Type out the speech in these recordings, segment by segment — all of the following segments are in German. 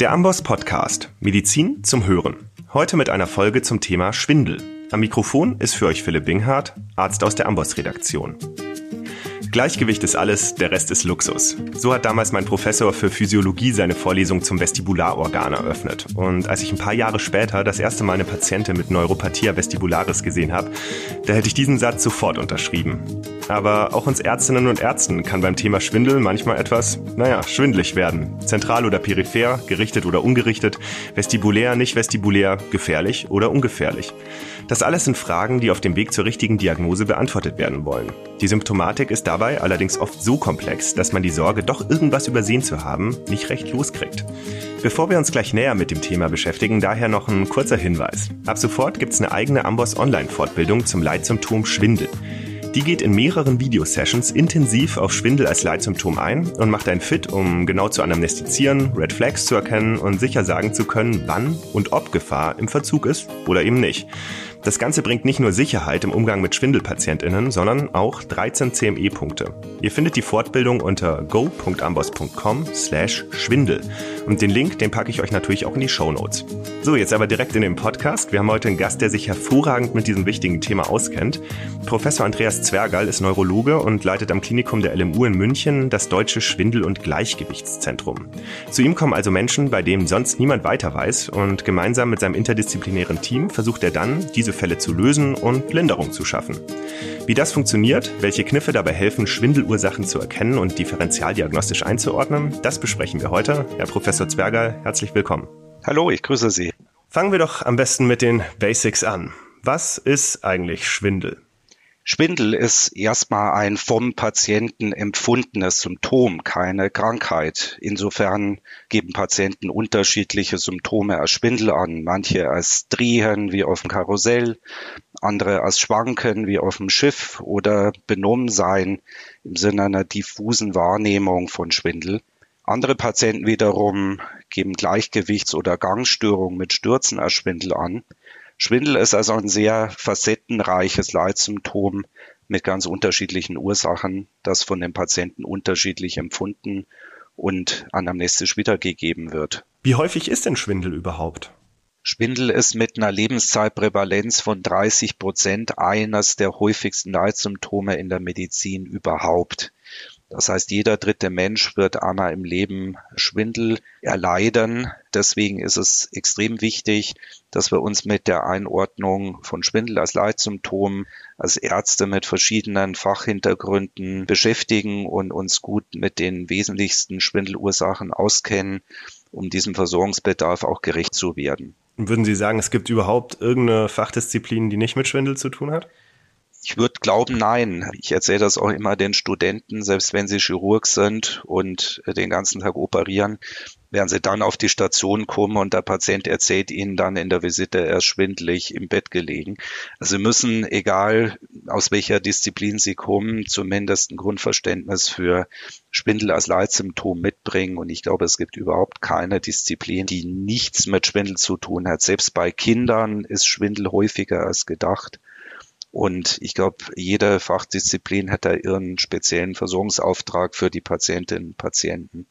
Der Amboss Podcast Medizin zum Hören. Heute mit einer Folge zum Thema Schwindel. Am Mikrofon ist für euch Philipp Binghardt, Arzt aus der Amboss Redaktion. Gleichgewicht ist alles, der Rest ist Luxus. So hat damals mein Professor für Physiologie seine Vorlesung zum Vestibularorgan eröffnet. Und als ich ein paar Jahre später das erste Mal eine Patientin mit Neuropathia vestibularis gesehen habe, da hätte ich diesen Satz sofort unterschrieben. Aber auch uns Ärztinnen und Ärzten kann beim Thema Schwindel manchmal etwas, naja, schwindlig werden. Zentral oder peripher, gerichtet oder ungerichtet, vestibulär, nicht vestibulär, gefährlich oder ungefährlich. Das alles sind Fragen, die auf dem Weg zur richtigen Diagnose beantwortet werden wollen. Die Symptomatik ist dabei allerdings oft so komplex, dass man die Sorge, doch irgendwas übersehen zu haben, nicht recht loskriegt. Bevor wir uns gleich näher mit dem Thema beschäftigen, daher noch ein kurzer Hinweis. Ab sofort gibt es eine eigene Amboss Online-Fortbildung zum Leitsymptom Schwindel. Die geht in mehreren Videosessions intensiv auf Schwindel als Leitsymptom ein und macht einen fit, um genau zu anamnestizieren, Red Flags zu erkennen und sicher sagen zu können, wann und ob Gefahr im Verzug ist oder eben nicht. Das Ganze bringt nicht nur Sicherheit im Umgang mit Schwindelpatientinnen, sondern auch 13 CME-Punkte. Ihr findet die Fortbildung unter go.ambos.com slash Schwindel. Und den Link, den packe ich euch natürlich auch in die Show Notes. So, jetzt aber direkt in den Podcast. Wir haben heute einen Gast, der sich hervorragend mit diesem wichtigen Thema auskennt. Professor Andreas Zwergal ist Neurologe und leitet am Klinikum der LMU in München das Deutsche Schwindel- und Gleichgewichtszentrum. Zu ihm kommen also Menschen, bei denen sonst niemand weiter weiß und gemeinsam mit seinem interdisziplinären Team versucht er dann, diese diese Fälle zu lösen und Linderung zu schaffen. Wie das funktioniert, welche Kniffe dabei helfen, Schwindelursachen zu erkennen und differentialdiagnostisch einzuordnen, das besprechen wir heute. Herr Professor Zwerger, herzlich willkommen. Hallo, ich grüße Sie. Fangen wir doch am besten mit den Basics an. Was ist eigentlich Schwindel? Schwindel ist erstmal ein vom Patienten empfundenes Symptom, keine Krankheit. Insofern geben Patienten unterschiedliche Symptome als Schwindel an. Manche als Drehen wie auf dem Karussell, andere als Schwanken wie auf dem Schiff oder benommen sein im Sinne einer diffusen Wahrnehmung von Schwindel. Andere Patienten wiederum geben Gleichgewichts- oder Gangstörungen mit Stürzen als Schwindel an. Schwindel ist also ein sehr facettenreiches Leitsymptom mit ganz unterschiedlichen Ursachen, das von den Patienten unterschiedlich empfunden und anamnestisch wiedergegeben wird. Wie häufig ist denn Schwindel überhaupt? Schwindel ist mit einer Lebenszeitprävalenz von 30 Prozent eines der häufigsten Leitsymptome in der Medizin überhaupt. Das heißt, jeder dritte Mensch wird einmal im Leben Schwindel erleiden. Deswegen ist es extrem wichtig, dass wir uns mit der Einordnung von Schwindel als Leitsymptom als Ärzte mit verschiedenen Fachhintergründen beschäftigen und uns gut mit den wesentlichsten Schwindelursachen auskennen, um diesem Versorgungsbedarf auch gerecht zu werden. Würden Sie sagen, es gibt überhaupt irgendeine Fachdisziplin, die nicht mit Schwindel zu tun hat? Ich würde glauben, nein. Ich erzähle das auch immer den Studenten, selbst wenn sie Chirurg sind und den ganzen Tag operieren, werden sie dann auf die Station kommen und der Patient erzählt ihnen dann in der Visite, er ist schwindlig im Bett gelegen. Also sie müssen, egal aus welcher Disziplin sie kommen, zumindest ein Grundverständnis für Schwindel als Leitsymptom mitbringen. Und ich glaube, es gibt überhaupt keine Disziplin, die nichts mit Schwindel zu tun hat. Selbst bei Kindern ist Schwindel häufiger als gedacht. Und ich glaube, jede Fachdisziplin hat da ihren speziellen Versorgungsauftrag für die Patientinnen und Patienten.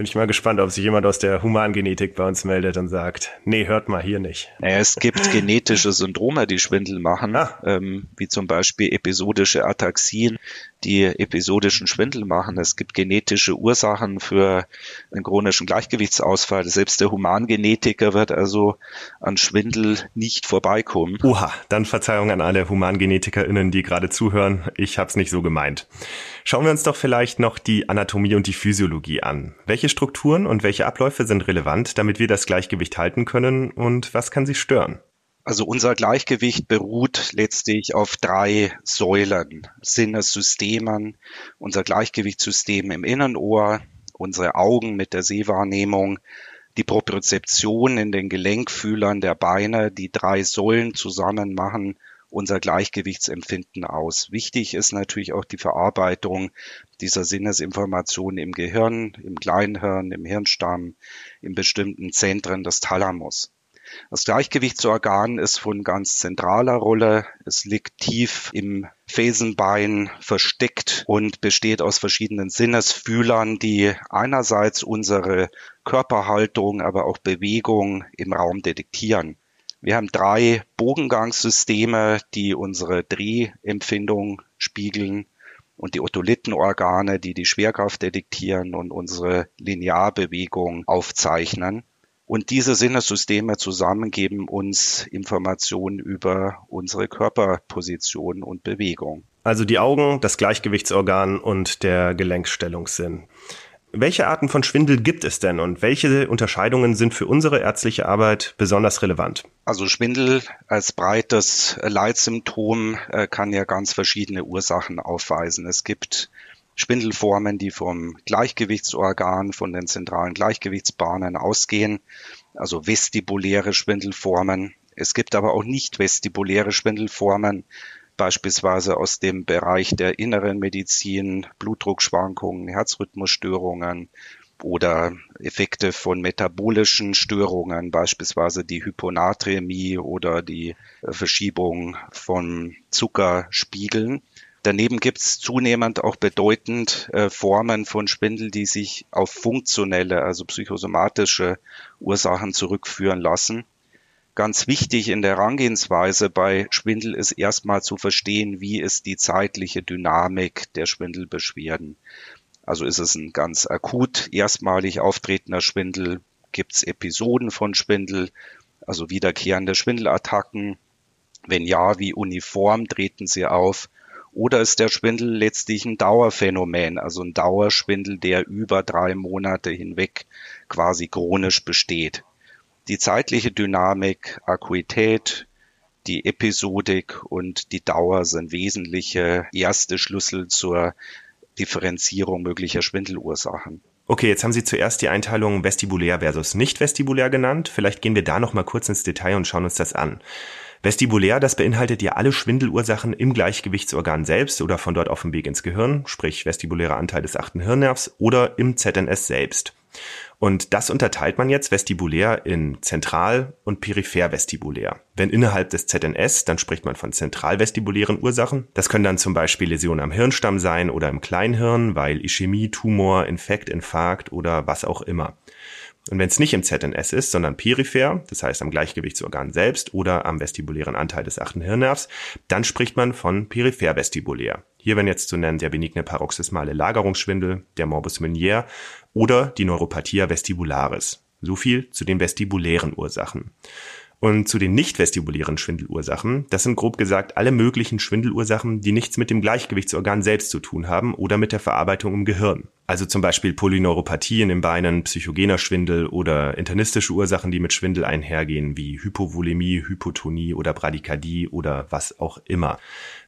Bin ich mal gespannt, ob sich jemand aus der Humangenetik bei uns meldet und sagt, nee, hört mal hier nicht. Naja, es gibt genetische Syndrome, die Schwindel machen, ah. ähm, wie zum Beispiel episodische Ataxien, die episodischen Schwindel machen. Es gibt genetische Ursachen für einen chronischen Gleichgewichtsausfall. Selbst der Humangenetiker wird also an Schwindel nicht vorbeikommen. Oha, dann Verzeihung an alle HumangenetikerInnen, die gerade zuhören. Ich habe es nicht so gemeint. Schauen wir uns doch vielleicht noch die Anatomie und die Physiologie an. Welche Strukturen und welche Abläufe sind relevant, damit wir das Gleichgewicht halten können und was kann sie stören? Also unser Gleichgewicht beruht letztlich auf drei Säulen, Sinnessystemen, unser Gleichgewichtssystem im Innenohr, unsere Augen mit der Sehwahrnehmung, die Propriozeption in den Gelenkfühlern der Beine, die drei Säulen zusammen machen unser Gleichgewichtsempfinden aus. Wichtig ist natürlich auch die Verarbeitung dieser Sinnesinformationen im Gehirn, im Kleinhirn, im Hirnstamm, in bestimmten Zentren des Thalamus. Das Gleichgewichtsorgan ist von ganz zentraler Rolle. Es liegt tief im Fesenbein versteckt und besteht aus verschiedenen Sinnesfühlern, die einerseits unsere Körperhaltung, aber auch Bewegung im Raum detektieren. Wir haben drei Bogengangssysteme, die unsere Drehempfindung spiegeln und die Otolittenorgane, die die Schwerkraft detektieren und unsere Linearbewegung aufzeichnen. Und diese Sinnesysteme zusammen geben uns Informationen über unsere Körperposition und Bewegung. Also die Augen, das Gleichgewichtsorgan und der Gelenkstellungssinn. Welche Arten von Schwindel gibt es denn und welche Unterscheidungen sind für unsere ärztliche Arbeit besonders relevant? Also Schwindel als breites Leitsymptom äh, kann ja ganz verschiedene Ursachen aufweisen. Es gibt Schwindelformen, die vom Gleichgewichtsorgan, von den zentralen Gleichgewichtsbahnen ausgehen, also vestibuläre Schwindelformen. Es gibt aber auch nicht vestibuläre Schwindelformen, beispielsweise aus dem Bereich der inneren Medizin, Blutdruckschwankungen, Herzrhythmusstörungen oder Effekte von metabolischen Störungen, beispielsweise die Hyponatremie oder die Verschiebung von Zuckerspiegeln. Daneben gibt es zunehmend auch bedeutend äh, Formen von Schwindel, die sich auf funktionelle, also psychosomatische Ursachen zurückführen lassen. Ganz wichtig in der Herangehensweise bei Schwindel ist erstmal zu verstehen, wie ist die zeitliche Dynamik der Schwindelbeschwerden. Also ist es ein ganz akut erstmalig auftretender Schwindel, gibt es Episoden von Schwindel, also wiederkehrende Schwindelattacken. Wenn ja, wie uniform treten sie auf? Oder ist der Schwindel letztlich ein Dauerphänomen, also ein Dauerschwindel, der über drei Monate hinweg quasi chronisch besteht? die zeitliche Dynamik, Akuität, die Episodik und die Dauer sind wesentliche erste Schlüssel zur Differenzierung möglicher Schwindelursachen. Okay, jetzt haben Sie zuerst die Einteilung vestibulär versus nicht vestibulär genannt. Vielleicht gehen wir da noch mal kurz ins Detail und schauen uns das an. Vestibulär, das beinhaltet ja alle Schwindelursachen im Gleichgewichtsorgan selbst oder von dort auf dem Weg ins Gehirn, sprich vestibulärer Anteil des achten Hirnnervs oder im ZNS selbst. Und das unterteilt man jetzt vestibulär in zentral und peripher vestibulär. Wenn innerhalb des ZNS, dann spricht man von zentralvestibulären Ursachen. Das können dann zum Beispiel Läsionen am Hirnstamm sein oder im Kleinhirn, weil Ischämie, Tumor, Infekt, Infarkt oder was auch immer. Und wenn es nicht im ZNS ist, sondern peripher, das heißt am Gleichgewichtsorgan selbst oder am vestibulären Anteil des achten Hirnnervs, dann spricht man von peripher vestibulär. Hier werden jetzt zu nennen der benigne paroxysmale Lagerungsschwindel, der Morbus Meunier oder die Neuropathia vestibularis. So viel zu den vestibulären Ursachen. Und zu den nicht vestibulären Schwindelursachen, das sind grob gesagt alle möglichen Schwindelursachen, die nichts mit dem Gleichgewichtsorgan selbst zu tun haben oder mit der Verarbeitung im Gehirn. Also zum Beispiel Polyneuropathie in den Beinen, psychogener Schwindel oder internistische Ursachen, die mit Schwindel einhergehen, wie Hypovolemie, Hypotonie oder Bradykardie oder was auch immer.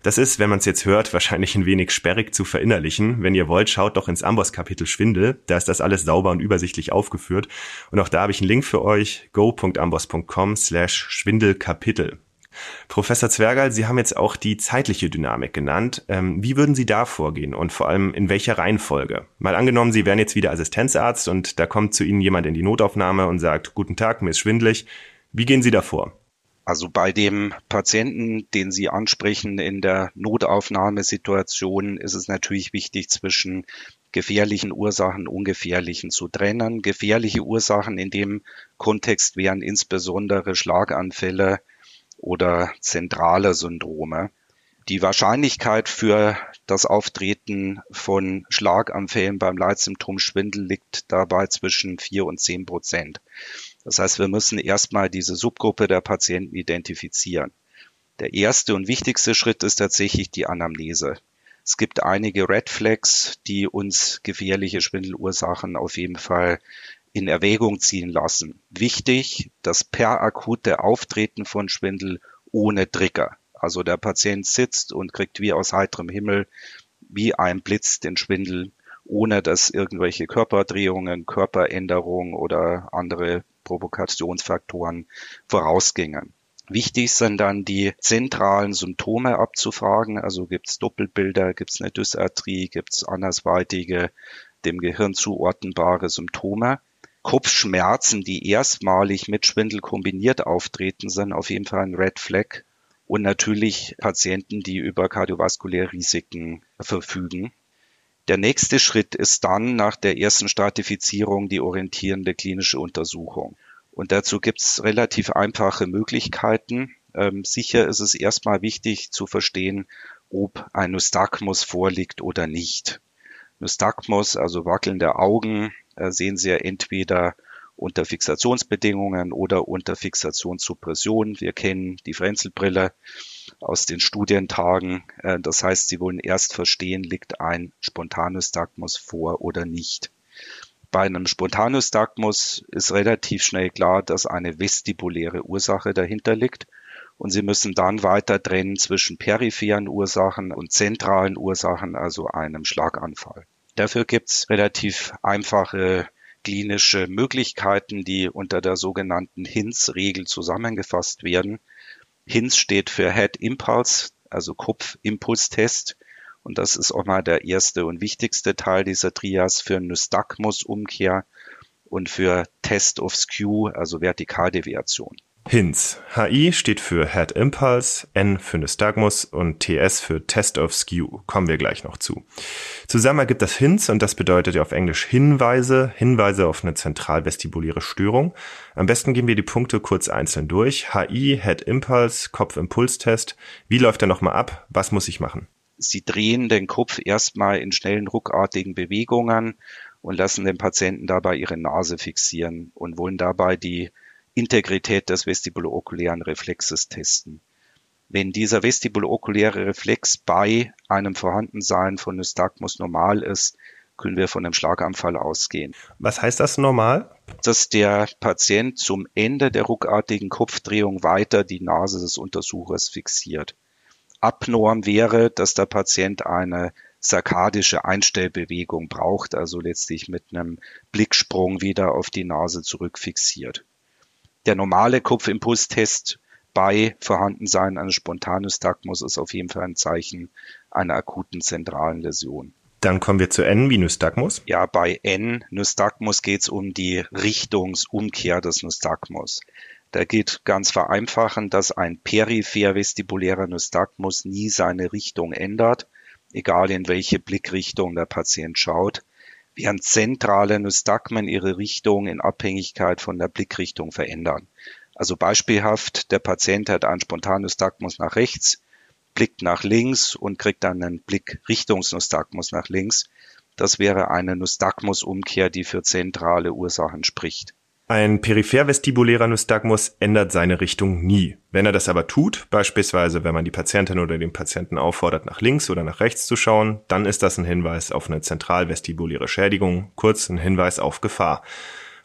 Das ist, wenn man es jetzt hört, wahrscheinlich ein wenig sperrig zu verinnerlichen. Wenn ihr wollt, schaut doch ins Amboss-Kapitel Schwindel. Da ist das alles sauber und übersichtlich aufgeführt. Und auch da habe ich einen Link für euch, go.amboss.com slash Schwindelkapitel. Professor Zwergal, Sie haben jetzt auch die zeitliche Dynamik genannt. Ähm, wie würden Sie da vorgehen und vor allem in welcher Reihenfolge? Mal angenommen, Sie wären jetzt wieder Assistenzarzt und da kommt zu Ihnen jemand in die Notaufnahme und sagt, guten Tag, mir ist schwindlig. Wie gehen Sie da vor? Also bei dem Patienten, den Sie ansprechen in der Notaufnahmesituation, ist es natürlich wichtig, zwischen gefährlichen Ursachen, ungefährlichen zu trennen. Gefährliche Ursachen in dem Kontext wären insbesondere Schlaganfälle, oder zentrale Syndrome. Die Wahrscheinlichkeit für das Auftreten von Schlaganfällen beim Leitsymptom Schwindel liegt dabei zwischen vier und zehn Prozent. Das heißt, wir müssen erstmal diese Subgruppe der Patienten identifizieren. Der erste und wichtigste Schritt ist tatsächlich die Anamnese. Es gibt einige Red Flags, die uns gefährliche Schwindelursachen auf jeden Fall in Erwägung ziehen lassen. Wichtig, das per akute Auftreten von Schwindel ohne Trigger. Also der Patient sitzt und kriegt wie aus heiterem Himmel, wie ein Blitz den Schwindel, ohne dass irgendwelche Körperdrehungen, Körperänderungen oder andere Provokationsfaktoren vorausgingen. Wichtig sind dann die zentralen Symptome abzufragen. Also gibt es Doppelbilder, gibt es eine Dysarthrie, gibt es andersweitige, dem Gehirn zuordnenbare Symptome. Kopfschmerzen, die erstmalig mit Schwindel kombiniert auftreten, sind auf jeden Fall ein Red Flag. Und natürlich Patienten, die über kardiovaskuläre Risiken verfügen. Der nächste Schritt ist dann nach der ersten Stratifizierung die orientierende klinische Untersuchung. Und dazu gibt es relativ einfache Möglichkeiten. Ähm, sicher ist es erstmal wichtig zu verstehen, ob ein Nystagmus vorliegt oder nicht. Nystagmus, also wackelnde Augen, sehen Sie ja entweder unter Fixationsbedingungen oder unter Fixationssuppression. Wir kennen die Frenzelbrille aus den Studientagen. Äh, das heißt, Sie wollen erst verstehen, liegt ein Spontanystagmus vor oder nicht. Bei einem Spontanystagmus ist relativ schnell klar, dass eine vestibuläre Ursache dahinter liegt. Und Sie müssen dann weiter trennen zwischen peripheren Ursachen und zentralen Ursachen, also einem Schlaganfall. Dafür gibt es relativ einfache klinische Möglichkeiten, die unter der sogenannten HINS-Regel zusammengefasst werden. HINS steht für Head Impulse, also Kopfimpulstest. Und das ist auch mal der erste und wichtigste Teil dieser Trias für Nystagmus-Umkehr und für Test of Skew, also Vertikaldeviation. HINS. HI steht für Head Impulse, N für Nystagmus und TS für Test of Skew. Kommen wir gleich noch zu. Zusammen ergibt das HINS und das bedeutet auf Englisch Hinweise, Hinweise auf eine zentralvestibuläre Störung. Am besten gehen wir die Punkte kurz einzeln durch. HI, Head Impulse, Kopfimpulstest. Wie läuft der nochmal ab? Was muss ich machen? Sie drehen den Kopf erstmal in schnellen, ruckartigen Bewegungen und lassen den Patienten dabei ihre Nase fixieren und wollen dabei die Integrität des vestibulokulären Reflexes testen. Wenn dieser vestibulokuläre Reflex bei einem Vorhandensein von Nystagmus normal ist, können wir von einem Schlaganfall ausgehen. Was heißt das normal? Dass der Patient zum Ende der ruckartigen Kopfdrehung weiter die Nase des Untersuchers fixiert. Abnorm wäre, dass der Patient eine sarkadische Einstellbewegung braucht, also letztlich mit einem Blicksprung wieder auf die Nase zurückfixiert der normale Kopfimpulstest bei Vorhandensein eines Spontanystagmus ist auf jeden Fall ein Zeichen einer akuten zentralen Läsion. Dann kommen wir zu N wie Nystagmus. Ja, bei N Nystagmus geht es um die Richtungsumkehr des Nystagmus. Da geht ganz vereinfachend, dass ein peripher vestibulärer Nystagmus nie seine Richtung ändert, egal in welche Blickrichtung der Patient schaut während zentrale Nystagmen ihre Richtung in Abhängigkeit von der Blickrichtung verändern. Also beispielhaft, der Patient hat einen Spontanystagmus nach rechts, blickt nach links und kriegt dann einen Blickrichtungsnystagmus nach links. Das wäre eine Nystagmusumkehr, die für zentrale Ursachen spricht. Ein peripher-vestibulärer Nystagmus ändert seine Richtung nie. Wenn er das aber tut, beispielsweise wenn man die Patientin oder den Patienten auffordert, nach links oder nach rechts zu schauen, dann ist das ein Hinweis auf eine zentralvestibuläre Schädigung, kurz ein Hinweis auf Gefahr.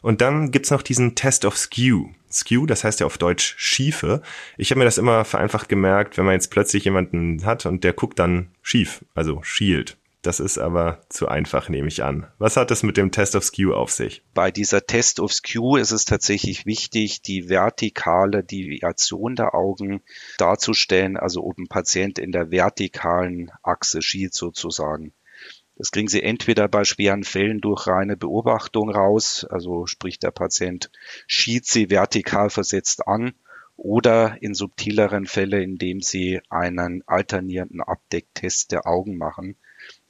Und dann gibt's noch diesen Test of Skew. Skew, das heißt ja auf Deutsch Schiefe. Ich habe mir das immer vereinfacht gemerkt, wenn man jetzt plötzlich jemanden hat und der guckt dann schief, also schielt. Das ist aber zu einfach, nehme ich an. Was hat es mit dem Test of Skew auf sich? Bei dieser Test of Skew ist es tatsächlich wichtig, die vertikale Deviation der Augen darzustellen, also ob ein Patient in der vertikalen Achse schielt sozusagen. Das kriegen Sie entweder bei schweren Fällen durch reine Beobachtung raus, also sprich der Patient schielt sie vertikal versetzt an, oder in subtileren Fällen, indem Sie einen alternierenden Abdecktest der Augen machen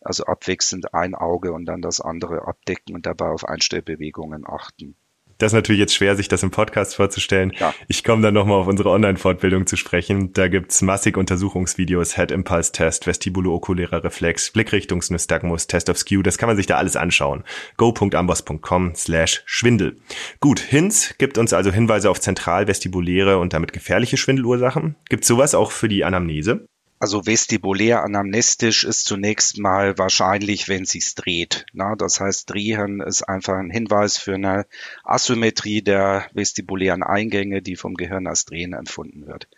also abwechselnd ein Auge und dann das andere abdecken und dabei auf Einstellbewegungen achten. Das ist natürlich jetzt schwer, sich das im Podcast vorzustellen. Ja. Ich komme dann nochmal auf unsere Online-Fortbildung zu sprechen. Da gibt's massig Untersuchungsvideos, Head Impulse Test, Vestibulo-okulärer Reflex, Blickrichtungsnystagmus, Test of Skew. Das kann man sich da alles anschauen. go.ambos.com slash Schwindel. Gut, HINS gibt uns also Hinweise auf zentral-vestibuläre und damit gefährliche Schwindelursachen. Gibt's sowas auch für die Anamnese? Also vestibulär anamnestisch ist zunächst mal wahrscheinlich, wenn sich's dreht. Na, das heißt, drehen ist einfach ein Hinweis für eine Asymmetrie der vestibulären Eingänge, die vom Gehirn als Drehen empfunden wird.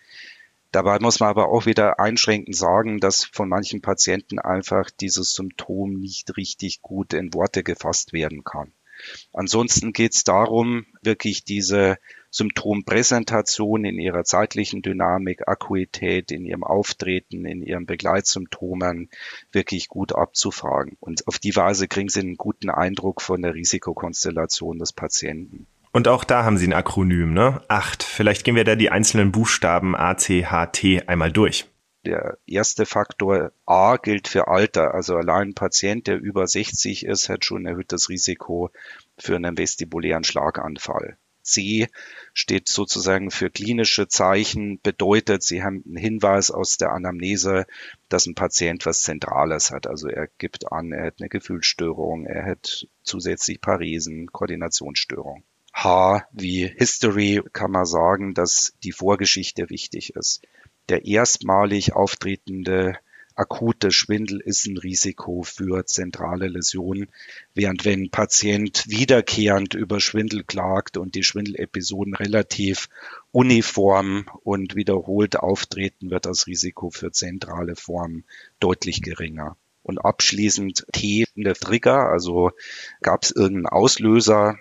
Dabei muss man aber auch wieder einschränkend sagen, dass von manchen Patienten einfach dieses Symptom nicht richtig gut in Worte gefasst werden kann. Ansonsten geht es darum, wirklich diese Symptompräsentation in ihrer zeitlichen Dynamik, Akuität, in ihrem Auftreten, in ihren Begleitsymptomen wirklich gut abzufragen. Und auf die Weise kriegen sie einen guten Eindruck von der Risikokonstellation des Patienten. Und auch da haben Sie ein Akronym, ne? Acht. Vielleicht gehen wir da die einzelnen Buchstaben A, C, H, T einmal durch. Der erste Faktor A gilt für Alter. Also allein ein Patient, der über 60 ist, hat schon ein erhöhtes Risiko für einen vestibulären Schlaganfall. C steht sozusagen für klinische Zeichen, bedeutet, Sie haben einen Hinweis aus der Anamnese, dass ein Patient was Zentrales hat. Also er gibt an, er hat eine Gefühlsstörung, er hat zusätzlich Paresen, Koordinationsstörung. H wie History kann man sagen, dass die Vorgeschichte wichtig ist. Der erstmalig auftretende akute Schwindel ist ein Risiko für zentrale Läsionen, während wenn ein Patient wiederkehrend über Schwindel klagt und die Schwindelepisoden relativ uniform und wiederholt auftreten, wird das Risiko für zentrale Formen deutlich geringer. Und abschließend T in der Trigger, also gab es irgendeinen Auslöser.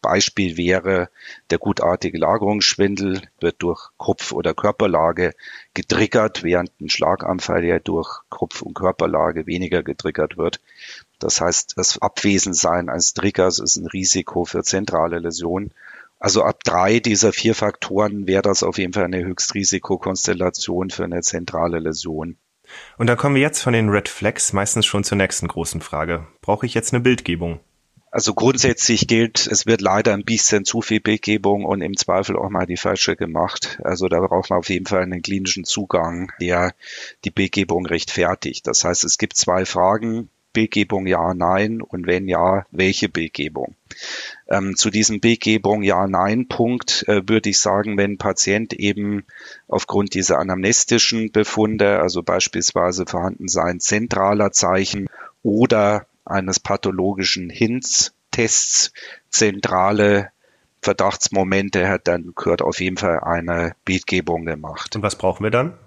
Beispiel wäre, der gutartige Lagerungsschwindel wird durch Kopf- oder Körperlage getriggert, während ein Schlaganfall ja durch Kopf- und Körperlage weniger getriggert wird. Das heißt, das Abwesensein eines Triggers ist ein Risiko für zentrale Läsionen. Also ab drei dieser vier Faktoren wäre das auf jeden Fall eine Höchstrisikokonstellation für eine zentrale Läsion. Und dann kommen wir jetzt von den Red Flags meistens schon zur nächsten großen Frage. Brauche ich jetzt eine Bildgebung? Also grundsätzlich gilt, es wird leider ein bisschen zu viel Bildgebung und im Zweifel auch mal die falsche gemacht. Also da braucht man auf jeden Fall einen klinischen Zugang, der die Bildgebung rechtfertigt. Das heißt, es gibt zwei Fragen. Bildgebung ja, nein und wenn ja, welche Bildgebung? Ähm, zu diesem Bildgebung Ja-Nein-Punkt äh, würde ich sagen, wenn Patient eben aufgrund dieser anamnestischen Befunde, also beispielsweise vorhanden sein zentraler Zeichen oder eines pathologischen Hints-Tests zentrale Verdachtsmomente hat, dann gehört auf jeden Fall eine Bildgebung gemacht. Und was brauchen wir dann?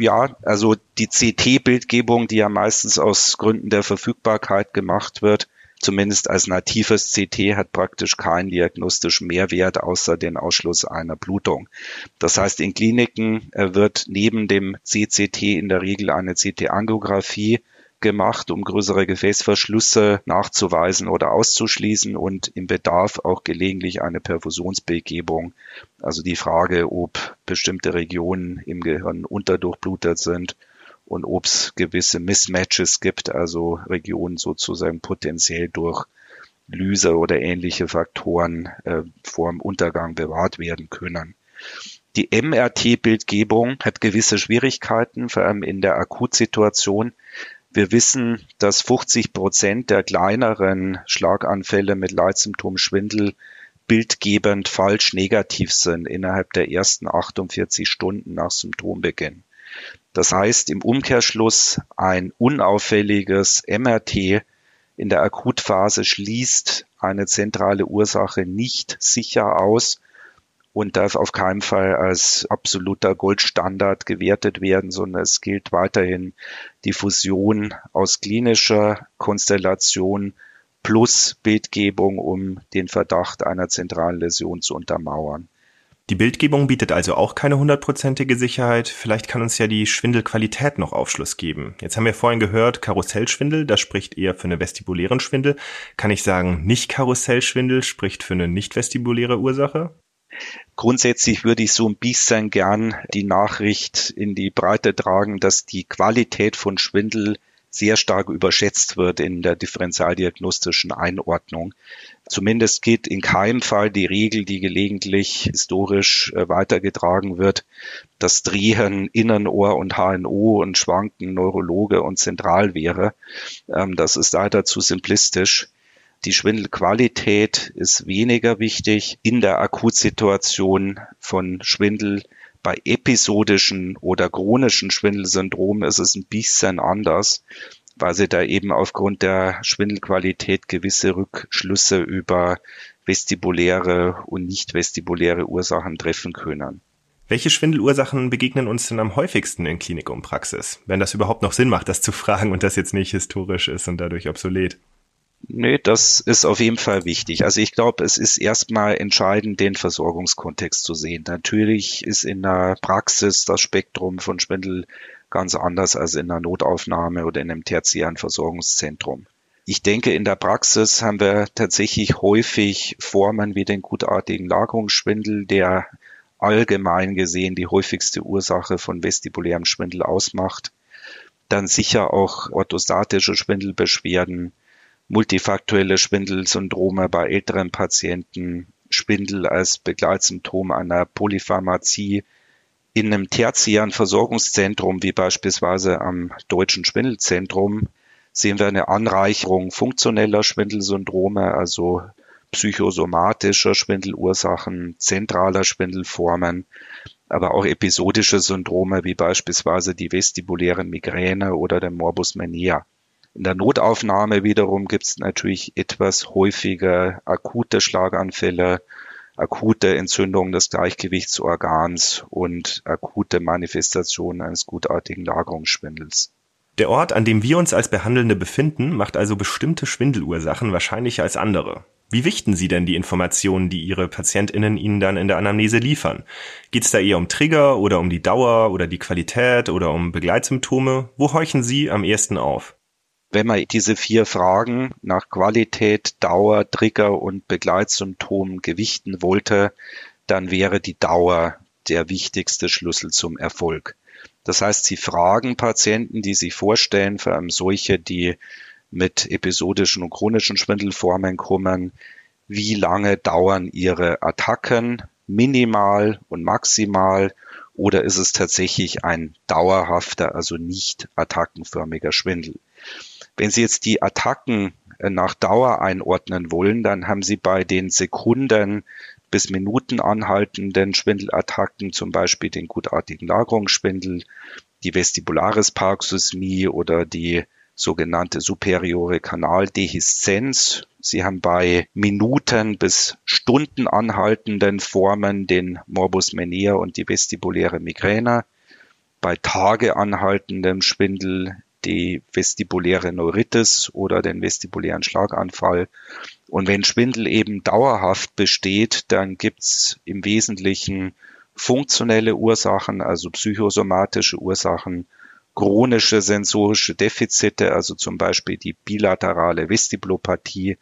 Ja, also die CT-Bildgebung, die ja meistens aus Gründen der Verfügbarkeit gemacht wird, zumindest als natives CT hat praktisch keinen diagnostischen Mehrwert außer den Ausschluss einer Blutung. Das heißt, in Kliniken äh, wird neben dem CCT in der Regel eine CT-Angiografie gemacht, um größere Gefäßverschlüsse nachzuweisen oder auszuschließen und im Bedarf auch gelegentlich eine Perfusionsbegebung. Also die Frage, ob bestimmte Regionen im Gehirn unterdurchblutet sind und ob es gewisse Mismatches gibt, also Regionen sozusagen potenziell durch Lyse oder ähnliche Faktoren äh, vor dem Untergang bewahrt werden können. Die MRT-Bildgebung hat gewisse Schwierigkeiten, vor allem in der Akutsituation. Wir wissen, dass 50 Prozent der kleineren Schlaganfälle mit Leitsymptom Schwindel bildgebend falsch negativ sind innerhalb der ersten 48 Stunden nach Symptombeginn. Das heißt im Umkehrschluss ein unauffälliges MRT in der Akutphase schließt eine zentrale Ursache nicht sicher aus und darf auf keinen Fall als absoluter Goldstandard gewertet werden, sondern es gilt weiterhin die Fusion aus klinischer Konstellation plus Bildgebung, um den Verdacht einer zentralen Läsion zu untermauern. Die Bildgebung bietet also auch keine hundertprozentige Sicherheit. Vielleicht kann uns ja die Schwindelqualität noch Aufschluss geben. Jetzt haben wir vorhin gehört, Karussellschwindel, das spricht eher für eine vestibulären Schwindel. Kann ich sagen, nicht Karussellschwindel spricht für eine nicht vestibuläre Ursache? Grundsätzlich würde ich so ein bisschen gern die Nachricht in die Breite tragen, dass die Qualität von Schwindel sehr stark überschätzt wird in der differentialdiagnostischen Einordnung. Zumindest geht in keinem Fall die Regel, die gelegentlich historisch äh, weitergetragen wird, dass Drehen Innenohr und HNO und Schwanken Neurologe und zentral wäre. Ähm, das ist leider zu simplistisch. Die Schwindelqualität ist weniger wichtig in der Akutsituation von Schwindel bei episodischen oder chronischen Schwindelsyndromen ist es ein bisschen anders, weil sie da eben aufgrund der Schwindelqualität gewisse Rückschlüsse über vestibuläre und nicht vestibuläre Ursachen treffen können. Welche Schwindelursachen begegnen uns denn am häufigsten in Klinik und Praxis? Wenn das überhaupt noch Sinn macht, das zu fragen und das jetzt nicht historisch ist und dadurch obsolet. Nee, das ist auf jeden Fall wichtig. Also ich glaube, es ist erstmal entscheidend, den Versorgungskontext zu sehen. Natürlich ist in der Praxis das Spektrum von Schwindel ganz anders als in einer Notaufnahme oder in einem tertiären Versorgungszentrum. Ich denke, in der Praxis haben wir tatsächlich häufig Formen wie den gutartigen Lagerungsschwindel, der allgemein gesehen die häufigste Ursache von vestibulärem Schwindel ausmacht. Dann sicher auch orthostatische Schwindelbeschwerden, multifaktuelle Schwindelsyndrome bei älteren Patienten, Schwindel als Begleitsymptom einer Polypharmazie in einem tertiären Versorgungszentrum wie beispielsweise am Deutschen Schwindelzentrum sehen wir eine Anreicherung funktioneller Schwindelsyndrome, also psychosomatischer Schwindelursachen, zentraler Schwindelformen, aber auch episodische Syndrome wie beispielsweise die vestibuläre Migräne oder der Morbus Menia. In der Notaufnahme wiederum gibt es natürlich etwas häufiger akute Schlaganfälle, akute Entzündung des Gleichgewichtsorgans und akute Manifestationen eines gutartigen Lagerungsschwindels. Der Ort, an dem wir uns als Behandelnde befinden, macht also bestimmte Schwindelursachen wahrscheinlicher als andere. Wie wichten Sie denn die Informationen, die Ihre PatientInnen Ihnen dann in der Anamnese liefern? Geht es da eher um Trigger oder um die Dauer oder die Qualität oder um Begleitsymptome? Wo horchen Sie am ehesten auf? Wenn man diese vier Fragen nach Qualität, Dauer, Trigger und Begleitsymptomen gewichten wollte, dann wäre die Dauer der wichtigste Schlüssel zum Erfolg. Das heißt, sie fragen Patienten, die sich vorstellen, vor allem solche, die mit episodischen und chronischen Schwindelformen kommen, wie lange dauern ihre Attacken, minimal und maximal, oder ist es tatsächlich ein dauerhafter, also nicht attackenförmiger Schwindel? Wenn Sie jetzt die Attacken äh, nach Dauer einordnen wollen, dann haben Sie bei den Sekunden bis Minuten anhaltenden Schwindelattacken, zum Beispiel den gutartigen Lagerungsschwindel, die Vestibularisparoxysmie oder die sogenannte superiore Kanaldehiszenz. Sie haben bei Minuten bis Stunden anhaltenden Formen den Morbus Menier und die vestibuläre Migräne. Bei Tage anhaltendem Schwindel die vestibuläre Neuritis oder den vestibulären Schlaganfall. Und wenn Schwindel eben dauerhaft besteht, dann gibt's im Wesentlichen funktionelle Ursachen, also psychosomatische Ursachen, chronische sensorische Defizite, also zum Beispiel die bilaterale Vestibulopathie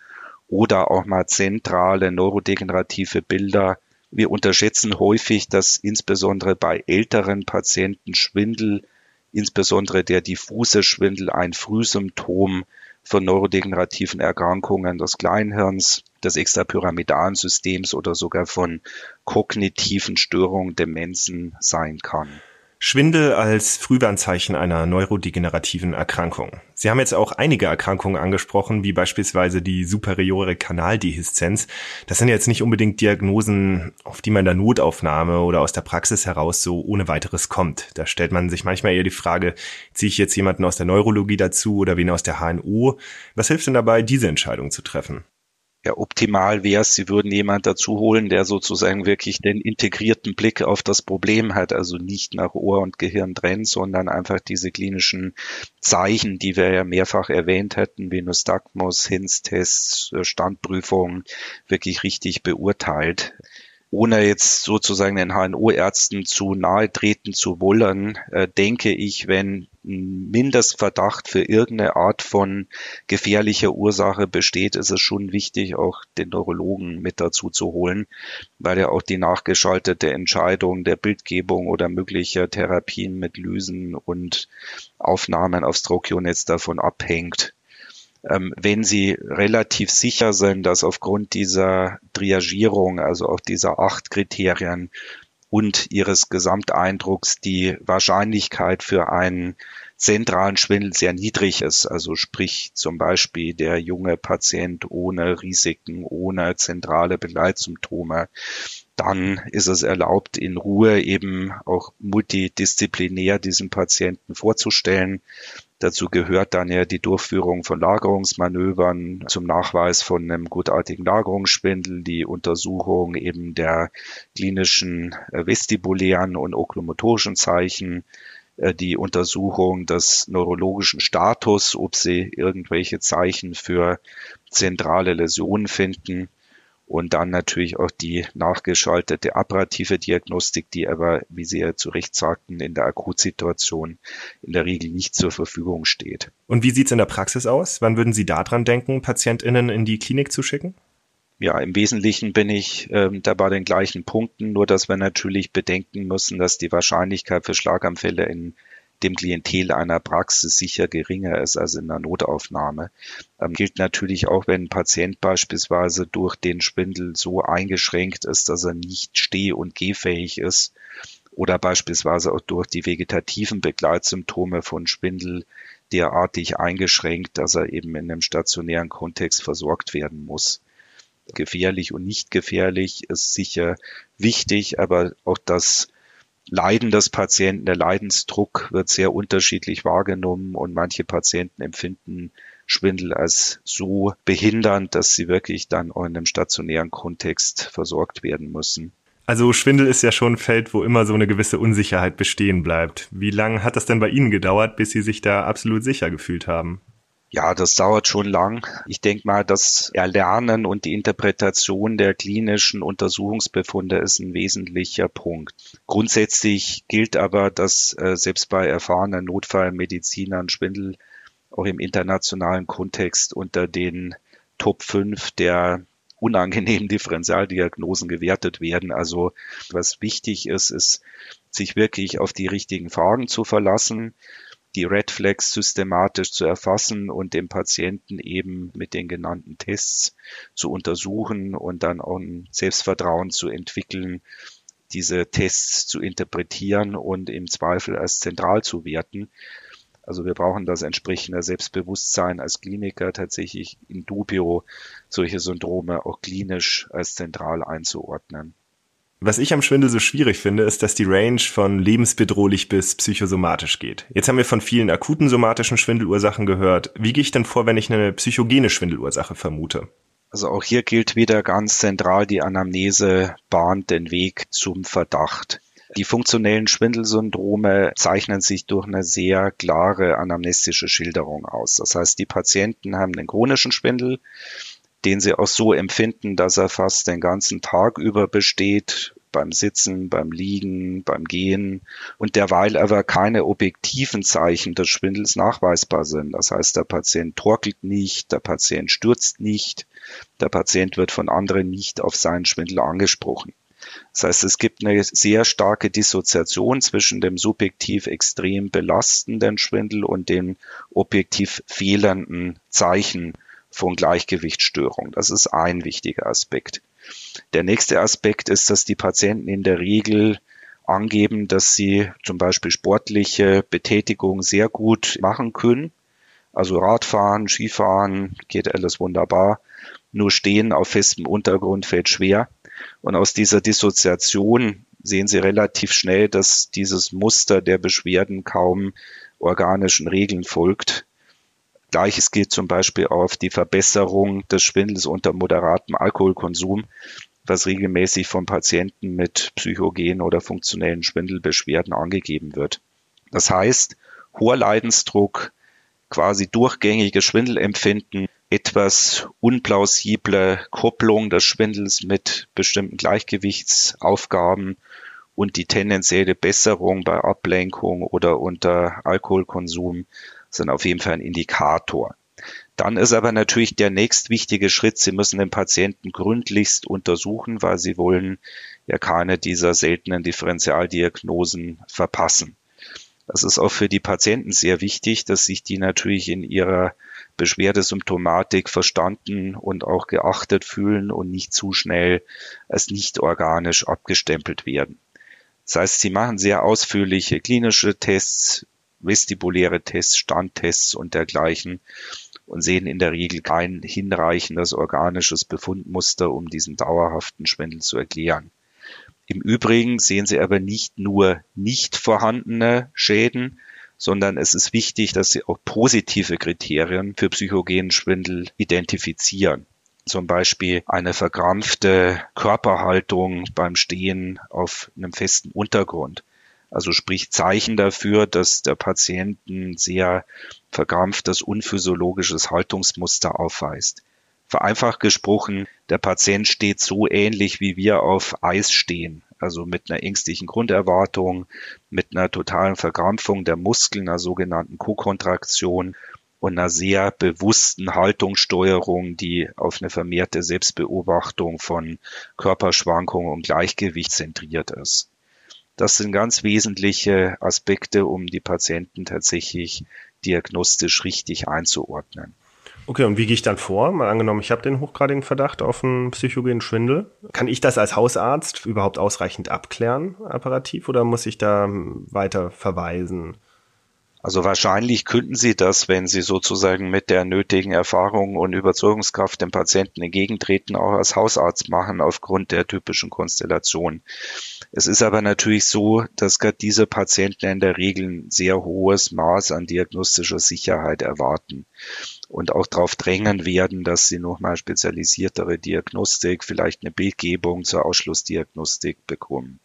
oder auch mal zentrale neurodegenerative Bilder. Wir unterschätzen häufig, dass insbesondere bei älteren Patienten Schwindel insbesondere der diffuse Schwindel ein Frühsymptom von neurodegenerativen Erkrankungen des Kleinhirns, des extrapyramidalen Systems oder sogar von kognitiven Störungen, Demenzen sein kann. Schwindel als Frühwarnzeichen einer neurodegenerativen Erkrankung. Sie haben jetzt auch einige Erkrankungen angesprochen, wie beispielsweise die superiore Kanaldehiszenz. Das sind jetzt nicht unbedingt Diagnosen, auf die man in der Notaufnahme oder aus der Praxis heraus so ohne weiteres kommt. Da stellt man sich manchmal eher die Frage, ziehe ich jetzt jemanden aus der Neurologie dazu oder wen aus der HNO? Was hilft denn dabei, diese Entscheidung zu treffen? Ja, optimal wäre es, sie würden jemand dazu holen, der sozusagen wirklich den integrierten Blick auf das Problem hat, also nicht nach Ohr und Gehirn trennt, sondern einfach diese klinischen Zeichen, die wir ja mehrfach erwähnt hätten, wie Nystagmus, Hinz-Tests, äh, Standprüfungen, wirklich richtig beurteilt ohne jetzt sozusagen den HNO-Ärzten zu nahe treten zu wollen, äh, denke ich, wenn ein Mindestverdacht für irgendeine Art von gefährlicher Ursache besteht, ist es schon wichtig, auch den Neurologen mit dazu zu holen, weil ja auch die nachgeschaltete Entscheidung der Bildgebung oder möglicher Therapien mit Lysen und Aufnahmen aufs Trocchionetz davon abhängt, ähm, wenn Sie relativ sicher sind, dass aufgrund dieser Triagierung, also auch dieser acht Kriterien und Ihres Gesamteindrucks die Wahrscheinlichkeit für einen zentralen Schwindel sehr niedrig ist, also sprich zum Beispiel der junge Patient ohne Risiken, ohne zentrale Begleitsymptome, dann ist es erlaubt, in Ruhe eben auch multidisziplinär diesen Patienten vorzustellen. Dazu gehört dann ja die Durchführung von Lagerungsmanövern zum Nachweis von einem gutartigen Lagerungsschwindel, die Untersuchung eben der klinischen äh, vestibulären und oklomotorischen Zeichen, äh, die Untersuchung des neurologischen Status, ob sie irgendwelche Zeichen für zentrale Läsionen finden und dann natürlich auch die nachgeschaltete apparative Diagnostik, die aber, wie Sie ja zu Recht sagten, in der Akutsituation in der Regel nicht zur Verfügung steht. Und wie sieht es in der Praxis aus? Wann würden Sie daran denken, PatientInnen in die Klinik zu schicken? Ja, im Wesentlichen bin ich ähm, da bei den gleichen Punkten, nur dass wir natürlich bedenken müssen, dass die Wahrscheinlichkeit für Schlaganfälle in dem Klientel einer Praxis sicher geringer ist als in der Notaufnahme. Ähm, gilt natürlich auch, wenn ein Patient beispielsweise durch den Schwindel so eingeschränkt ist, dass er nicht steh- und gehfähig ist oder beispielsweise auch durch die vegetativen Begleitsymptome von Schwindel derartig eingeschränkt, dass er eben in einem stationären Kontext versorgt werden muss. Gefährlich und nicht gefährlich ist sicher wichtig, aber auch das Leiden des Patienten, der Leidensdruck wird sehr unterschiedlich wahrgenommen und manche Patienten empfinden Schwindel als so behindernd, dass sie wirklich dann auch in einem stationären Kontext versorgt werden müssen. Also Schwindel ist ja schon ein Feld, wo immer so eine gewisse Unsicherheit bestehen bleibt. Wie lange hat das denn bei Ihnen gedauert, bis Sie sich da absolut sicher gefühlt haben? Ja, das dauert schon lang. Ich denke mal, das Erlernen und die Interpretation der klinischen Untersuchungsbefunde ist ein wesentlicher Punkt. Grundsätzlich gilt aber, dass äh, selbst bei erfahrenen Notfallmedizinern Schwindel auch im internationalen Kontext unter den Top 5 der unangenehmen Differentialdiagnosen gewertet werden. Also was wichtig ist, ist, sich wirklich auf die richtigen Fragen zu verlassen die Red Flags systematisch zu erfassen und dem Patienten eben mit den genannten Tests zu untersuchen und dann auch ein Selbstvertrauen zu entwickeln, diese Tests zu interpretieren und im Zweifel als zentral zu werten. Also wir brauchen das entsprechende Selbstbewusstsein als Kliniker tatsächlich in dubio solche Syndrome auch klinisch als zentral einzuordnen. Was ich am Schwindel so schwierig finde, ist, dass die Range von lebensbedrohlich bis psychosomatisch geht. Jetzt haben wir von vielen akuten somatischen Schwindelursachen gehört. Wie gehe ich denn vor, wenn ich eine psychogene Schwindelursache vermute? Also auch hier gilt wieder ganz zentral, die Anamnese bahnt den Weg zum Verdacht. Die funktionellen Schwindelsyndrome zeichnen sich durch eine sehr klare anamnestische Schilderung aus. Das heißt, die Patienten haben einen chronischen Schwindel, den sie auch so empfinden, dass er fast den ganzen Tag über besteht, beim Sitzen, beim Liegen, beim Gehen und derweil aber keine objektiven Zeichen des Schwindels nachweisbar sind. Das heißt, der Patient torkelt nicht, der Patient stürzt nicht, der Patient wird von anderen nicht auf seinen Schwindel angesprochen. Das heißt, es gibt eine sehr starke Dissoziation zwischen dem subjektiv extrem belastenden Schwindel und den objektiv fehlenden Zeichen von Gleichgewichtsstörung. Das ist ein wichtiger Aspekt. Der nächste Aspekt ist, dass die Patienten in der Regel angeben, dass sie zum Beispiel sportliche Betätigung sehr gut machen können. Also Radfahren, Skifahren geht alles wunderbar. Nur stehen auf festem Untergrund fällt schwer. Und aus dieser Dissoziation sehen Sie relativ schnell, dass dieses Muster der Beschwerden kaum organischen Regeln folgt. Gleiches gilt zum Beispiel auf die Verbesserung des Schwindels unter moderatem Alkoholkonsum, was regelmäßig von Patienten mit psychogenen oder funktionellen Schwindelbeschwerden angegeben wird. Das heißt, hoher Leidensdruck, quasi durchgängige Schwindelempfinden, etwas unplausible Kopplung des Schwindels mit bestimmten Gleichgewichtsaufgaben und die tendenzielle Besserung bei Ablenkung oder unter Alkoholkonsum sind auf jeden Fall ein Indikator. Dann ist aber natürlich der nächstwichtige Schritt, Sie müssen den Patienten gründlichst untersuchen, weil Sie wollen ja keine dieser seltenen Differentialdiagnosen verpassen. Das ist auch für die Patienten sehr wichtig, dass sich die natürlich in ihrer Beschwerdesymptomatik verstanden und auch geachtet fühlen und nicht zu schnell als nicht organisch abgestempelt werden. Das heißt, sie machen sehr ausführliche klinische Tests, vestibuläre Tests, Standtests und dergleichen und sehen in der Regel kein hinreichendes organisches Befundmuster, um diesen dauerhaften Schwindel zu erklären. Im Übrigen sehen Sie aber nicht nur nicht vorhandene Schäden, sondern es ist wichtig, dass Sie auch positive Kriterien für psychogenen Schwindel identifizieren. Zum Beispiel eine verkrampfte Körperhaltung beim Stehen auf einem festen Untergrund also sprich Zeichen dafür, dass der Patient ein sehr verkrampftes, unphysiologisches Haltungsmuster aufweist. Vereinfacht gesprochen, der Patient steht so ähnlich wie wir auf Eis stehen. Also mit einer ängstlichen Grunderwartung, mit einer totalen Verkrampfung der Muskeln, einer sogenannten Kokontraktion und einer sehr bewussten Haltungssteuerung, die auf eine vermehrte Selbstbeobachtung von Körperschwankungen und Gleichgewicht zentriert ist. Das sind ganz wesentliche Aspekte, um die Patienten tatsächlich diagnostisch richtig einzuordnen. Okay, und wie gehe ich dann vor? Mal angenommen, ich habe den hochgradigen Verdacht auf einen psychogenen Schwindel. Kann ich das als Hausarzt überhaupt ausreichend abklären, apparativ, oder muss ich da weiter verweisen? Also wahrscheinlich könnten Sie das, wenn Sie sozusagen mit der nötigen Erfahrung und Überzeugungskraft dem Patienten entgegentreten, auch als Hausarzt machen aufgrund der typischen Konstellation. Es ist aber natürlich so, dass gerade diese Patienten in der Regel ein sehr hohes Maß an diagnostischer Sicherheit erwarten und auch darauf drängen werden, dass sie nochmal spezialisiertere Diagnostik, vielleicht eine Bildgebung zur Ausschlussdiagnostik bekommen.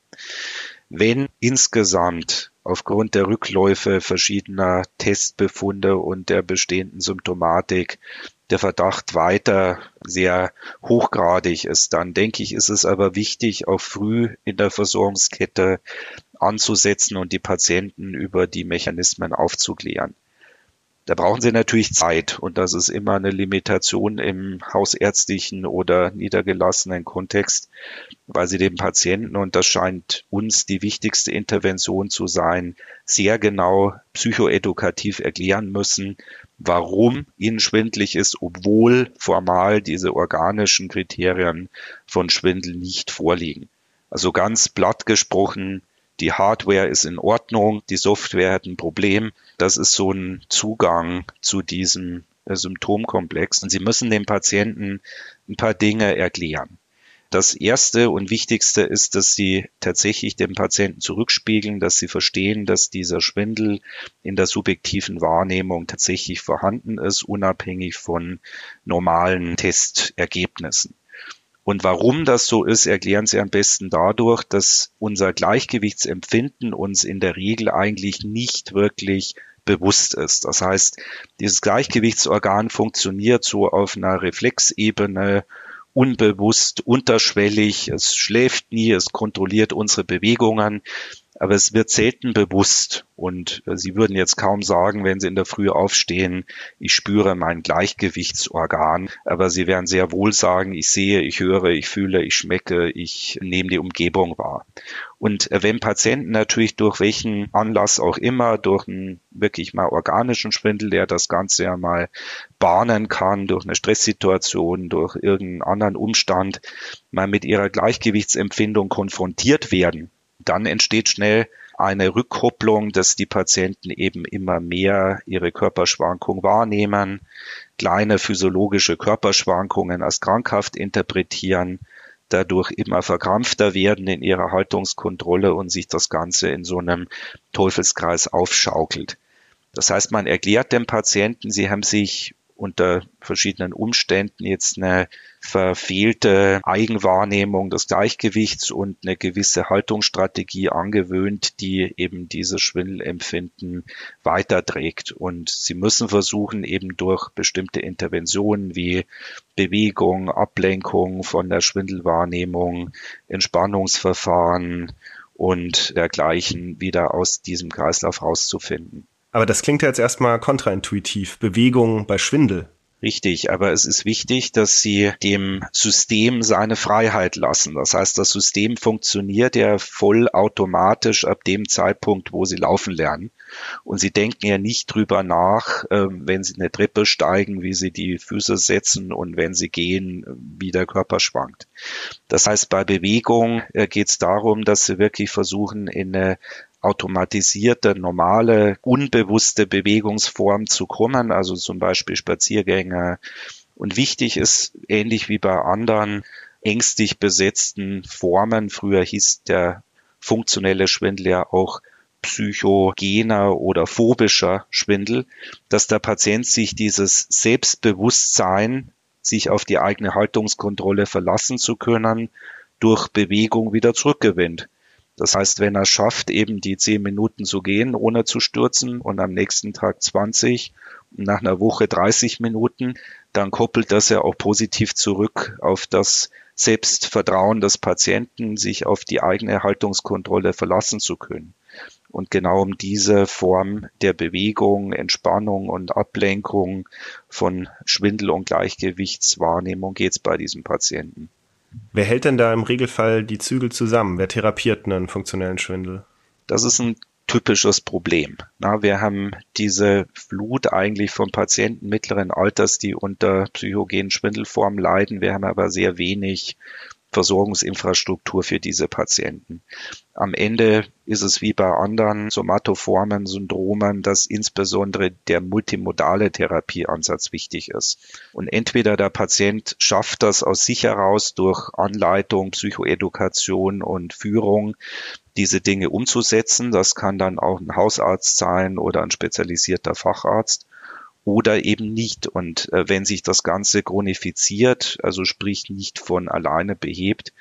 Wenn insgesamt aufgrund der Rückläufe verschiedener Testbefunde und der bestehenden Symptomatik der Verdacht weiter sehr hochgradig ist, dann denke ich, ist es aber wichtig, auch früh in der Versorgungskette anzusetzen und die Patienten über die Mechanismen aufzuklären. Da brauchen Sie natürlich Zeit und das ist immer eine Limitation im hausärztlichen oder niedergelassenen Kontext, weil Sie dem Patienten, und das scheint uns die wichtigste Intervention zu sein, sehr genau psychoedukativ erklären müssen, warum Ihnen schwindlig ist, obwohl formal diese organischen Kriterien von Schwindel nicht vorliegen. Also ganz platt gesprochen, die Hardware ist in Ordnung, die Software hat ein Problem. Das ist so ein Zugang zu diesem äh, Symptomkomplex. Und Sie müssen dem Patienten ein paar Dinge erklären. Das erste und wichtigste ist, dass Sie tatsächlich dem Patienten zurückspiegeln, dass Sie verstehen, dass dieser Schwindel in der subjektiven Wahrnehmung tatsächlich vorhanden ist, unabhängig von normalen Testergebnissen. Und warum das so ist, erklären Sie am besten dadurch, dass unser Gleichgewichtsempfinden uns in der Regel eigentlich nicht wirklich bewusst ist. Das heißt, dieses Gleichgewichtsorgan funktioniert so auf einer Reflexebene unbewusst, unterschwellig. Es schläft nie, es kontrolliert unsere Bewegungen aber es wird selten bewusst. Und äh, Sie würden jetzt kaum sagen, wenn Sie in der Früh aufstehen, ich spüre mein Gleichgewichtsorgan, aber Sie werden sehr wohl sagen, ich sehe, ich höre, ich fühle, ich schmecke, ich nehme die Umgebung wahr. Und äh, wenn Patienten natürlich durch welchen Anlass auch immer, durch einen wirklich mal organischen Schwindel, der das Ganze ja mal bahnen kann, durch eine Stresssituation, durch irgendeinen anderen Umstand, mal mit ihrer Gleichgewichtsempfindung konfrontiert werden, dann entsteht schnell eine Rückkopplung, dass die Patienten eben immer mehr ihre Körperschwankung wahrnehmen, kleine physiologische Körperschwankungen als krankhaft interpretieren, dadurch immer verkrampfter werden in ihrer Haltungskontrolle und sich das Ganze in so einem Teufelskreis aufschaukelt. Das heißt, man erklärt dem Patienten, sie haben sich unter verschiedenen Umständen jetzt eine verfehlte Eigenwahrnehmung des Gleichgewichts und eine gewisse Haltungsstrategie angewöhnt, die eben dieses Schwindelempfinden weiterträgt. Und sie müssen versuchen, eben durch bestimmte Interventionen wie Bewegung, Ablenkung von der Schwindelwahrnehmung, Entspannungsverfahren und dergleichen wieder aus diesem Kreislauf rauszufinden. Aber das klingt ja jetzt erstmal kontraintuitiv. Bewegung bei Schwindel. Richtig, aber es ist wichtig, dass Sie dem System seine Freiheit lassen. Das heißt, das System funktioniert ja vollautomatisch ab dem Zeitpunkt, wo Sie laufen lernen. Und Sie denken ja nicht drüber nach, ähm, wenn Sie eine Treppe steigen, wie Sie die Füße setzen und wenn Sie gehen, wie der Körper schwankt. Das heißt, bei Bewegung äh, geht es darum, dass Sie wirklich versuchen, in eine automatisierte, normale, unbewusste Bewegungsform zu kommen, also zum Beispiel Spaziergänge. Und wichtig ist, ähnlich wie bei anderen ängstlich besetzten Formen, früher hieß der funktionelle Schwindel ja auch psychogener oder phobischer Schwindel, dass der Patient sich dieses Selbstbewusstsein, sich auf die eigene Haltungskontrolle verlassen zu können, durch Bewegung wieder zurückgewinnt. Das heißt, wenn er schafft, eben die zehn Minuten zu gehen, ohne zu stürzen und am nächsten Tag 20 und nach einer Woche 30 Minuten, dann koppelt das ja auch positiv zurück auf das Selbstvertrauen des Patienten, sich auf die eigene Haltungskontrolle verlassen zu können. Und genau um diese Form der Bewegung, Entspannung und Ablenkung von Schwindel- und Gleichgewichtswahrnehmung geht es bei diesem Patienten. Wer hält denn da im Regelfall die Zügel zusammen? Wer therapiert einen funktionellen Schwindel? Das ist ein typisches Problem. Na, wir haben diese Flut eigentlich von Patienten mittleren Alters, die unter psychogenen Schwindelformen leiden. Wir haben aber sehr wenig Versorgungsinfrastruktur für diese Patienten. Am Ende ist es wie bei anderen somatoformen Syndromen, dass insbesondere der multimodale Therapieansatz wichtig ist. Und entweder der Patient schafft das aus sich heraus durch Anleitung, Psychoedukation und Führung, diese Dinge umzusetzen. Das kann dann auch ein Hausarzt sein oder ein spezialisierter Facharzt oder eben nicht. Und äh, wenn sich das Ganze chronifiziert, also sprich nicht von alleine behebt,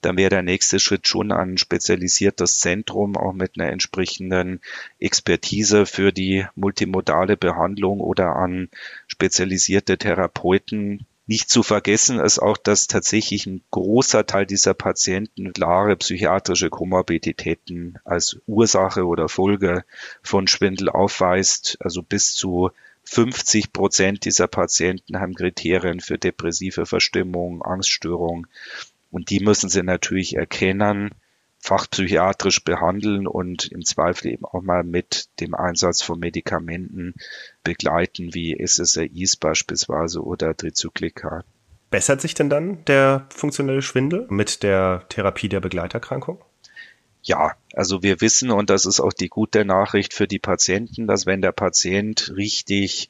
dann wäre der nächste Schritt schon ein spezialisiertes Zentrum, auch mit einer entsprechenden Expertise für die multimodale Behandlung oder an spezialisierte Therapeuten. Nicht zu vergessen ist auch, dass tatsächlich ein großer Teil dieser Patienten klare psychiatrische Komorbiditäten als Ursache oder Folge von Schwindel aufweist, also bis zu 50 Prozent dieser Patienten haben Kriterien für depressive Verstimmung, Angststörung. Und die müssen sie natürlich erkennen, fachpsychiatrisch behandeln und im Zweifel eben auch mal mit dem Einsatz von Medikamenten begleiten, wie SSRIs beispielsweise oder Trizyklika. Bessert sich denn dann der funktionelle Schwindel mit der Therapie der Begleiterkrankung? Ja, also wir wissen, und das ist auch die gute Nachricht für die Patienten, dass wenn der Patient richtig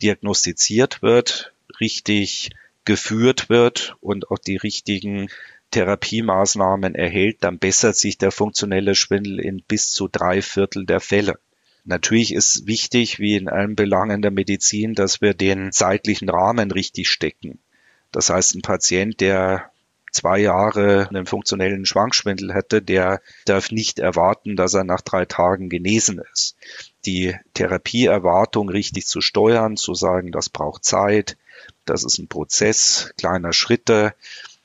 diagnostiziert wird, richtig geführt wird und auch die richtigen Therapiemaßnahmen erhält, dann bessert sich der funktionelle Schwindel in bis zu drei Viertel der Fälle. Natürlich ist wichtig, wie in allen Belangen der Medizin, dass wir den zeitlichen Rahmen richtig stecken. Das heißt, ein Patient, der zwei Jahre einen funktionellen Schwankschwindel hätte, der darf nicht erwarten, dass er nach drei Tagen genesen ist. Die Therapieerwartung richtig zu steuern, zu sagen, das braucht Zeit, das ist ein Prozess kleiner Schritte,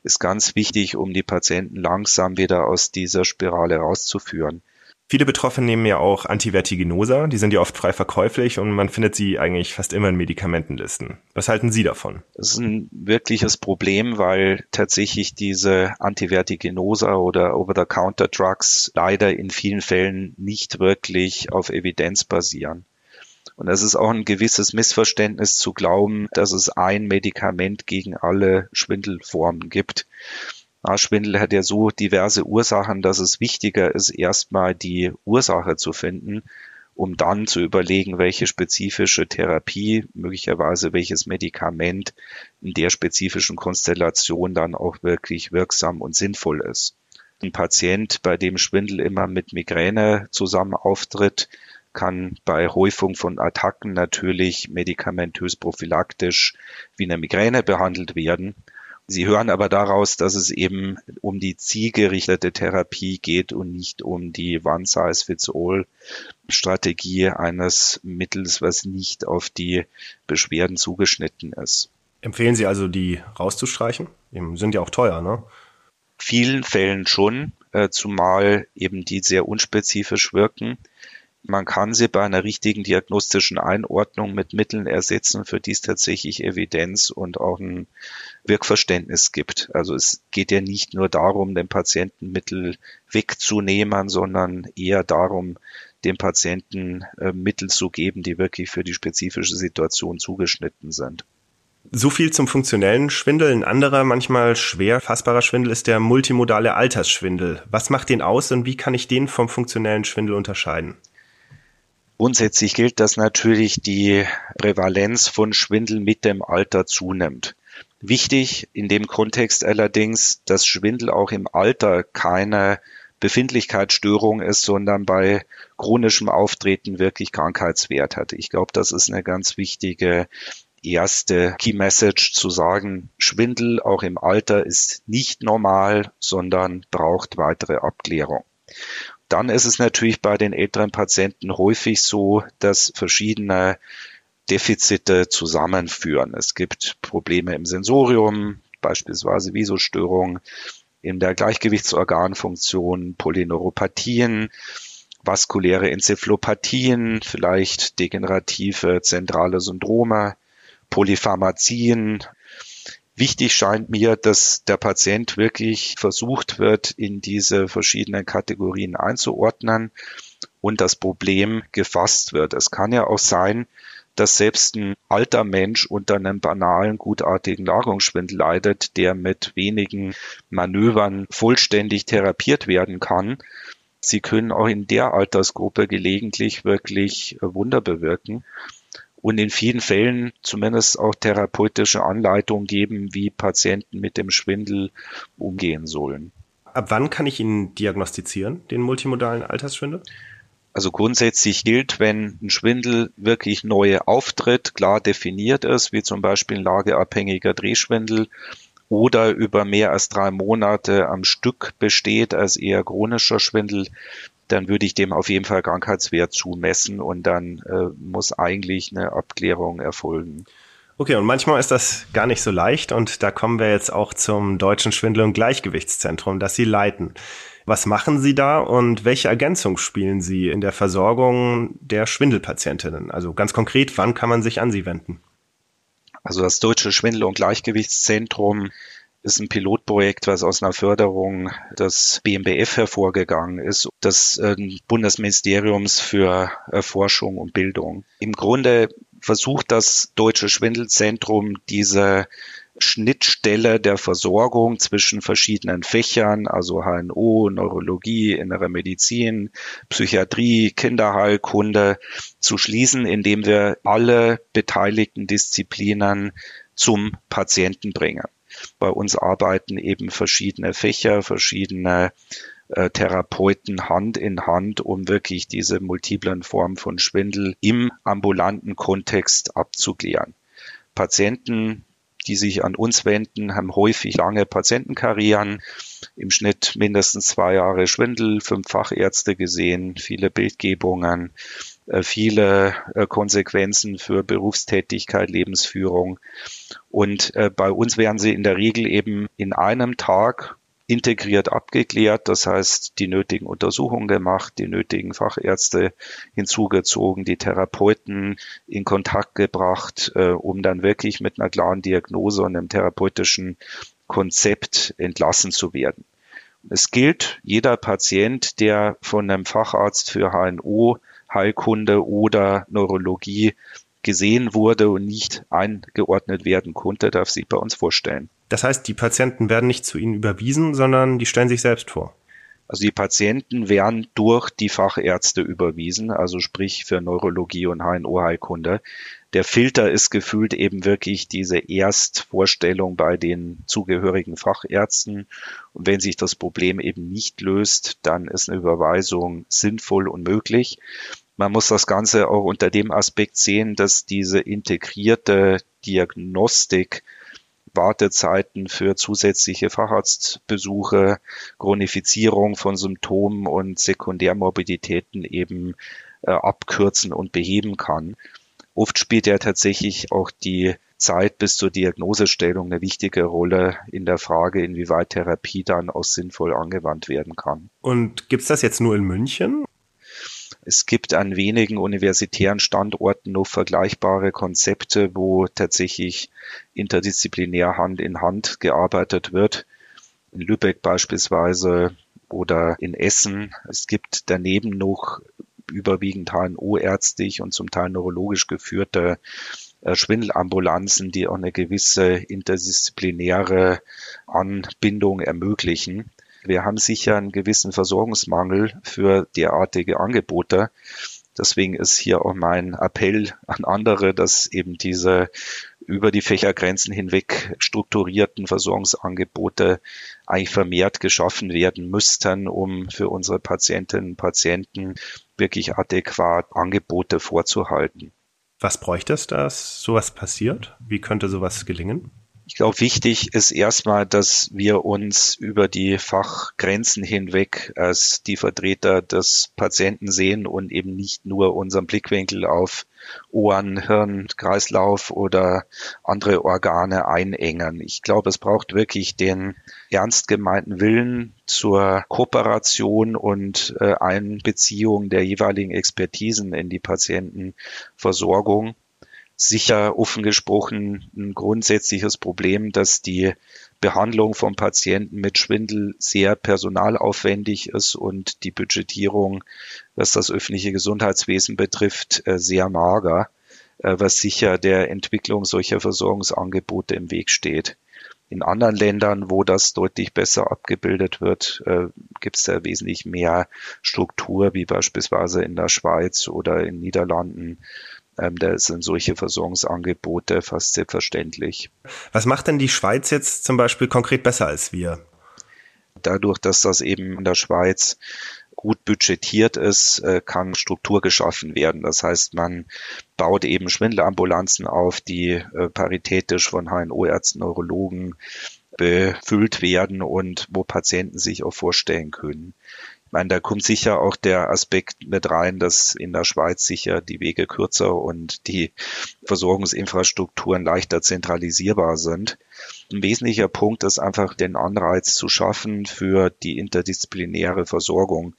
ist ganz wichtig, um die Patienten langsam wieder aus dieser Spirale rauszuführen. Viele Betroffene nehmen ja auch Antivertiginosa, die sind ja oft frei verkäuflich und man findet sie eigentlich fast immer in Medikamentenlisten. Was halten Sie davon? Das ist ein wirkliches Problem, weil tatsächlich diese Antivertiginosa oder Over-the-Counter-Drugs leider in vielen Fällen nicht wirklich auf Evidenz basieren. Und es ist auch ein gewisses Missverständnis zu glauben, dass es ein Medikament gegen alle Schwindelformen gibt. Schwindel hat ja so diverse Ursachen, dass es wichtiger ist, erstmal die Ursache zu finden, um dann zu überlegen, welche spezifische Therapie, möglicherweise welches Medikament in der spezifischen Konstellation dann auch wirklich wirksam und sinnvoll ist. Ein Patient, bei dem Schwindel immer mit Migräne zusammen auftritt, kann bei Häufung von Attacken natürlich medikamentös prophylaktisch wie eine Migräne behandelt werden. Sie hören aber daraus, dass es eben um die zielgerichtete Therapie geht und nicht um die One-Size-Fits-All-Strategie eines Mittels, was nicht auf die Beschwerden zugeschnitten ist. Empfehlen Sie also, die rauszustreichen? Die sind ja auch teuer, ne? Vielen Fällen schon, äh, zumal eben die sehr unspezifisch wirken. Man kann sie bei einer richtigen diagnostischen Einordnung mit Mitteln ersetzen, für die es tatsächlich Evidenz und auch ein Wirkverständnis gibt. Also es geht ja nicht nur darum, den Patienten Mittel wegzunehmen, sondern eher darum, dem Patienten äh, Mittel zu geben, die wirklich für die spezifische Situation zugeschnitten sind. So viel zum funktionellen Schwindel. Ein anderer, manchmal schwer fassbarer Schwindel ist der multimodale Altersschwindel. Was macht den aus und wie kann ich den vom funktionellen Schwindel unterscheiden? Grundsätzlich gilt, dass natürlich die Prävalenz von Schwindel mit dem Alter zunimmt. Wichtig in dem Kontext allerdings, dass Schwindel auch im Alter keine Befindlichkeitsstörung ist, sondern bei chronischem Auftreten wirklich Krankheitswert hat. Ich glaube, das ist eine ganz wichtige erste Key Message zu sagen, Schwindel auch im Alter ist nicht normal, sondern braucht weitere Abklärung. Dann ist es natürlich bei den älteren Patienten häufig so, dass verschiedene Defizite zusammenführen. Es gibt Probleme im Sensorium, beispielsweise Visostörungen, in der Gleichgewichtsorganfunktion, Polyneuropathien, vaskuläre Enzephalopathien, vielleicht degenerative zentrale Syndrome, Polypharmazien. Wichtig scheint mir, dass der Patient wirklich versucht wird, in diese verschiedenen Kategorien einzuordnen und das Problem gefasst wird. Es kann ja auch sein, dass selbst ein alter Mensch unter einem banalen, gutartigen Lagerungsschwindel leidet, der mit wenigen Manövern vollständig therapiert werden kann. Sie können auch in der Altersgruppe gelegentlich wirklich äh, Wunder bewirken und in vielen Fällen zumindest auch therapeutische Anleitungen geben, wie Patienten mit dem Schwindel umgehen sollen. Ab wann kann ich ihn diagnostizieren, den multimodalen Altersschwindel? Also grundsätzlich gilt, wenn ein Schwindel wirklich neu auftritt, klar definiert ist, wie zum Beispiel ein lageabhängiger Drehschwindel oder über mehr als drei Monate am Stück besteht als eher chronischer Schwindel, dann würde ich dem auf jeden Fall Krankheitswert zumessen und dann äh, muss eigentlich eine Abklärung erfolgen. Okay, und manchmal ist das gar nicht so leicht und da kommen wir jetzt auch zum Deutschen Schwindel- und Gleichgewichtszentrum, das Sie leiten. Was machen Sie da und welche Ergänzung spielen Sie in der Versorgung der Schwindelpatientinnen? Also ganz konkret, wann kann man sich an Sie wenden? Also das Deutsche Schwindel- und Gleichgewichtszentrum ist ein Pilotprojekt, was aus einer Förderung des BMBF hervorgegangen ist, des äh, Bundesministeriums für äh, Forschung und Bildung. Im Grunde versucht das Deutsche Schwindelzentrum diese Schnittstelle der Versorgung zwischen verschiedenen Fächern, also HNO, Neurologie, innere Medizin, Psychiatrie, Kinderheilkunde zu schließen, indem wir alle beteiligten Disziplinen zum Patienten bringen. Bei uns arbeiten eben verschiedene Fächer, verschiedene äh, Therapeuten Hand in Hand, um wirklich diese multiplen Formen von Schwindel im ambulanten Kontext abzuklären. Patienten die sich an uns wenden, haben häufig lange Patientenkarrieren, im Schnitt mindestens zwei Jahre Schwindel, fünf Fachärzte gesehen, viele Bildgebungen, äh, viele äh, Konsequenzen für Berufstätigkeit, Lebensführung. Und äh, bei uns werden sie in der Regel eben in einem Tag integriert abgeklärt, das heißt die nötigen Untersuchungen gemacht, die nötigen Fachärzte hinzugezogen, die Therapeuten in Kontakt gebracht, äh, um dann wirklich mit einer klaren Diagnose und einem therapeutischen Konzept entlassen zu werden. Es gilt, jeder Patient, der von einem Facharzt für HNO, Heilkunde oder Neurologie gesehen wurde und nicht eingeordnet werden konnte, darf sich bei uns vorstellen. Das heißt, die Patienten werden nicht zu Ihnen überwiesen, sondern die stellen sich selbst vor. Also die Patienten werden durch die Fachärzte überwiesen, also sprich für Neurologie und HNO-Heilkunde. Der Filter ist gefühlt eben wirklich diese Erstvorstellung bei den zugehörigen Fachärzten. Und wenn sich das Problem eben nicht löst, dann ist eine Überweisung sinnvoll und möglich. Man muss das Ganze auch unter dem Aspekt sehen, dass diese integrierte Diagnostik Wartezeiten für zusätzliche Facharztbesuche, Chronifizierung von Symptomen und Sekundärmorbiditäten eben äh, abkürzen und beheben kann. Oft spielt ja tatsächlich auch die Zeit bis zur Diagnosestellung eine wichtige Rolle in der Frage, inwieweit Therapie dann auch sinnvoll angewandt werden kann. Und gibt's das jetzt nur in München? Es gibt an wenigen universitären Standorten noch vergleichbare Konzepte, wo tatsächlich interdisziplinär Hand in Hand gearbeitet wird. In Lübeck beispielsweise oder in Essen. Es gibt daneben noch überwiegend HNO-ärztlich und zum Teil neurologisch geführte äh, Schwindelambulanzen, die auch eine gewisse interdisziplinäre Anbindung ermöglichen. Wir haben sicher einen gewissen Versorgungsmangel für derartige Angebote. Deswegen ist hier auch mein Appell an andere, dass eben diese über die Fächergrenzen hinweg strukturierten Versorgungsangebote eigentlich vermehrt geschaffen werden müssten, um für unsere Patientinnen und Patienten wirklich adäquat Angebote vorzuhalten. Was bräuchte es, dass sowas passiert? Wie könnte sowas gelingen? Ich glaube, wichtig ist erstmal, dass wir uns über die Fachgrenzen hinweg als die Vertreter des Patienten sehen und eben nicht nur unseren Blickwinkel auf Ohren, Hirn, Kreislauf oder andere Organe einengen. Ich glaube, es braucht wirklich den ernst gemeinten Willen zur Kooperation und äh, Einbeziehung der jeweiligen Expertisen in die Patientenversorgung sicher offen gesprochen ein grundsätzliches Problem, dass die Behandlung von Patienten mit Schwindel sehr personalaufwendig ist und die Budgetierung, was das öffentliche Gesundheitswesen betrifft, äh, sehr mager, äh, was sicher der Entwicklung solcher Versorgungsangebote im Weg steht. In anderen Ländern, wo das deutlich besser abgebildet wird, äh, gibt es da wesentlich mehr Struktur, wie beispielsweise in der Schweiz oder in Niederlanden ähm, da sind solche Versorgungsangebote fast selbstverständlich. Was macht denn die Schweiz jetzt zum Beispiel konkret besser als wir? Dadurch, dass das eben in der Schweiz gut budgetiert ist, äh, kann Struktur geschaffen werden. Das heißt, man baut eben Schwindelambulanzen auf, die äh, paritätisch von HNO-Ärzten, Neurologen befüllt werden und wo Patienten sich auch vorstellen können meine, da kommt sicher auch der Aspekt mit rein, dass in der Schweiz sicher die Wege kürzer und die Versorgungsinfrastrukturen leichter zentralisierbar sind. Ein wesentlicher Punkt ist einfach den Anreiz zu schaffen für die interdisziplinäre Versorgung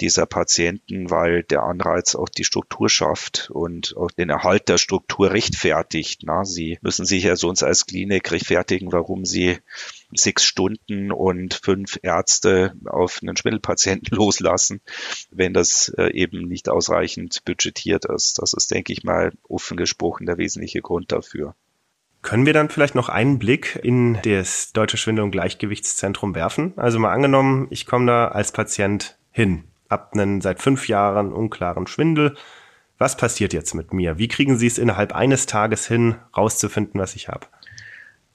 dieser Patienten, weil der Anreiz auch die Struktur schafft und auch den Erhalt der Struktur rechtfertigt. Na, sie müssen sich ja sonst als Klinik rechtfertigen, warum sie sechs Stunden und fünf Ärzte auf einen Schwindelpatienten loslassen, wenn das äh, eben nicht ausreichend budgetiert ist. Das ist, denke ich mal, offen gesprochen der wesentliche Grund dafür. Können wir dann vielleicht noch einen Blick in das Deutsche Schwindel- und Gleichgewichtszentrum werfen? Also mal angenommen, ich komme da als Patient hin ab einen seit fünf Jahren unklaren Schwindel. Was passiert jetzt mit mir? Wie kriegen Sie es innerhalb eines Tages hin, rauszufinden, was ich habe?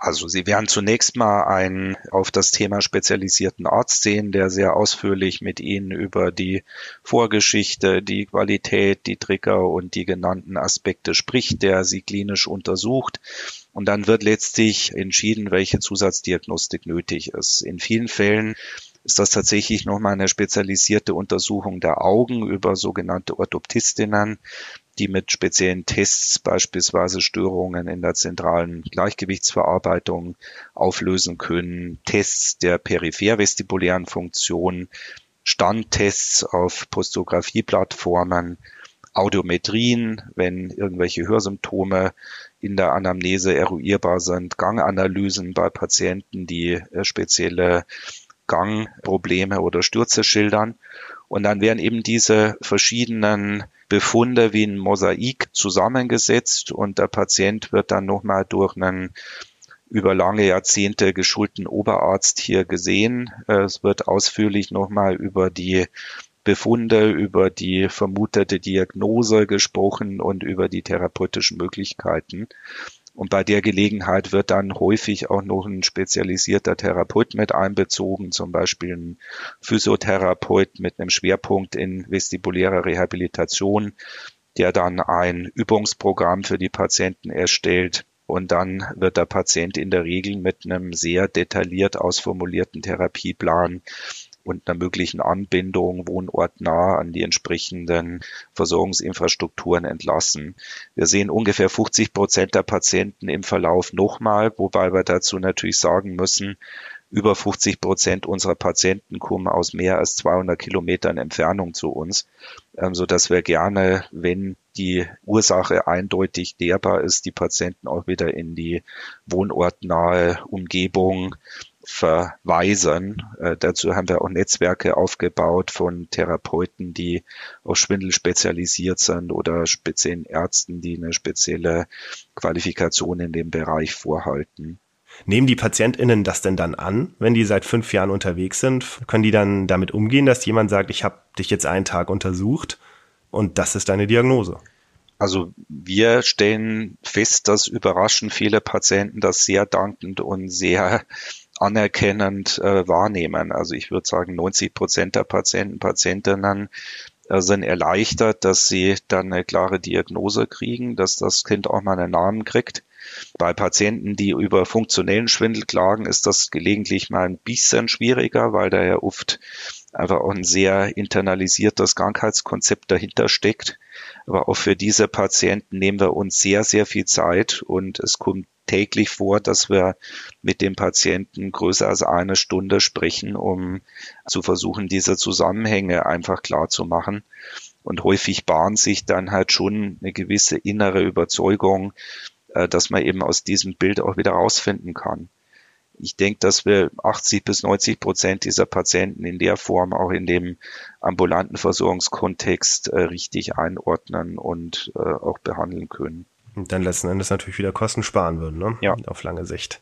Also Sie werden zunächst mal einen auf das Thema spezialisierten Arzt sehen, der sehr ausführlich mit Ihnen über die Vorgeschichte, die Qualität, die Trigger und die genannten Aspekte spricht, der Sie klinisch untersucht. Und dann wird letztlich entschieden, welche Zusatzdiagnostik nötig ist. In vielen Fällen ist das tatsächlich nochmal eine spezialisierte Untersuchung der Augen über sogenannte Orthoptistinnen, die mit speziellen Tests beispielsweise Störungen in der zentralen Gleichgewichtsverarbeitung auflösen können, Tests der peripher-vestibulären Funktion, Standtests auf Postographie-Plattformen, Audiometrien, wenn irgendwelche Hörsymptome in der Anamnese eruierbar sind, Ganganalysen bei Patienten, die äh, spezielle Gangprobleme oder Stürze schildern. Und dann werden eben diese verschiedenen Befunde wie ein Mosaik zusammengesetzt und der Patient wird dann nochmal durch einen über lange Jahrzehnte geschulten Oberarzt hier gesehen. Es wird ausführlich nochmal über die Befunde, über die vermutete Diagnose gesprochen und über die therapeutischen Möglichkeiten. Und bei der Gelegenheit wird dann häufig auch noch ein spezialisierter Therapeut mit einbezogen, zum Beispiel ein Physiotherapeut mit einem Schwerpunkt in vestibulärer Rehabilitation, der dann ein Übungsprogramm für die Patienten erstellt. Und dann wird der Patient in der Regel mit einem sehr detailliert ausformulierten Therapieplan und einer möglichen Anbindung wohnortnah an die entsprechenden Versorgungsinfrastrukturen entlassen. Wir sehen ungefähr 50 Prozent der Patienten im Verlauf nochmal, wobei wir dazu natürlich sagen müssen, über 50 Prozent unserer Patienten kommen aus mehr als 200 Kilometern Entfernung zu uns, so dass wir gerne, wenn die Ursache eindeutig derbar ist, die Patienten auch wieder in die wohnortnahe Umgebung verweisen. Äh, dazu haben wir auch Netzwerke aufgebaut von Therapeuten, die auf Schwindel spezialisiert sind oder speziellen Ärzten, die eine spezielle Qualifikation in dem Bereich vorhalten. Nehmen die PatientInnen das denn dann an, wenn die seit fünf Jahren unterwegs sind? Können die dann damit umgehen, dass jemand sagt, ich habe dich jetzt einen Tag untersucht und das ist deine Diagnose? Also wir stellen fest, dass überraschend viele Patienten das sehr dankend und sehr anerkennend äh, wahrnehmen. Also ich würde sagen, 90 Prozent der Patienten, Patientinnen äh, sind erleichtert, dass sie dann eine klare Diagnose kriegen, dass das Kind auch mal einen Namen kriegt Bei Patienten, die über funktionellen Schwindel klagen, ist das gelegentlich mal ein bisschen schwieriger, weil da ja oft einfach auch ein sehr internalisiertes Krankheitskonzept dahinter steckt. Aber auch für diese Patienten nehmen wir uns sehr, sehr viel Zeit und es kommt täglich vor, dass wir mit dem Patienten größer als eine Stunde sprechen, um zu versuchen, diese Zusammenhänge einfach klar zu machen. Und häufig bahnt sich dann halt schon eine gewisse innere Überzeugung, äh, dass man eben aus diesem Bild auch wieder rausfinden kann. Ich denke, dass wir 80 bis 90 Prozent dieser Patienten in der Form auch in dem ambulanten Versorgungskontext äh, richtig einordnen und äh, auch behandeln können. Und dann letzten Endes natürlich wieder Kosten sparen würden, ne? Ja. Auf lange Sicht.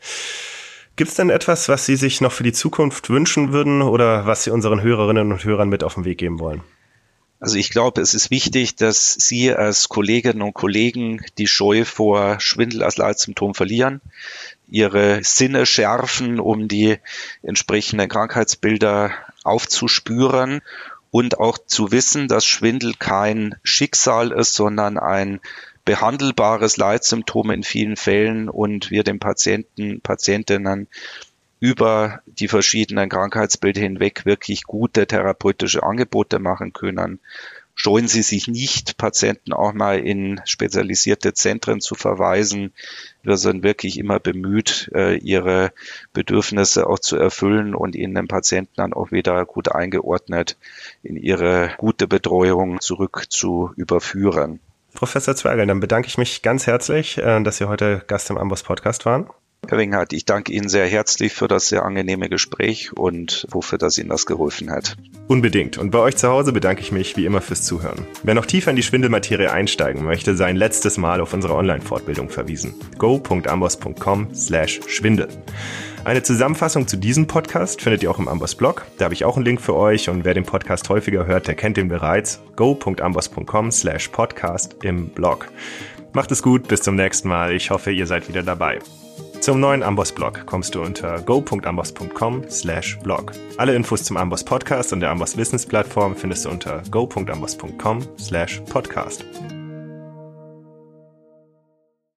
Gibt es denn etwas, was Sie sich noch für die Zukunft wünschen würden oder was Sie unseren Hörerinnen und Hörern mit auf den Weg geben wollen? Also ich glaube, es ist wichtig, dass Sie als Kolleginnen und Kollegen die Scheu vor Schwindel als Leitsymptom verlieren, Ihre Sinne schärfen, um die entsprechenden Krankheitsbilder aufzuspüren und auch zu wissen, dass Schwindel kein Schicksal ist, sondern ein behandelbares Leitsymptom in vielen Fällen und wir den Patienten, Patientinnen über die verschiedenen Krankheitsbilder hinweg wirklich gute therapeutische Angebote machen können. Scheuen Sie sich nicht, Patienten auch mal in spezialisierte Zentren zu verweisen. Wir sind wirklich immer bemüht, äh, ihre Bedürfnisse auch zu erfüllen und ihnen den Patienten dann auch wieder gut eingeordnet in ihre gute Betreuung zurück zu überführen. Professor Zwergel, dann bedanke ich mich ganz herzlich, äh, dass Sie heute Gast im Amboss Podcast waren. Herr Winghardt, ich danke Ihnen sehr herzlich für das sehr angenehme Gespräch und hoffe, dass Ihnen das geholfen hat. Unbedingt. Und bei euch zu Hause bedanke ich mich wie immer fürs Zuhören. Wer noch tiefer in die Schwindelmaterie einsteigen möchte, sei ein letztes Mal auf unsere Online-Fortbildung verwiesen. go.ambos.com slash Schwindel. Eine Zusammenfassung zu diesem Podcast findet ihr auch im Amboss Blog. Da habe ich auch einen Link für euch und wer den Podcast häufiger hört, der kennt den bereits. go.ambos.com slash podcast im Blog. Macht es gut, bis zum nächsten Mal. Ich hoffe, ihr seid wieder dabei. Zum neuen Amboss-Blog kommst du unter go.amboss.com slash blog. Alle Infos zum Amboss Podcast und der Amboss Wissensplattform findest du unter go.amboss.com slash podcast.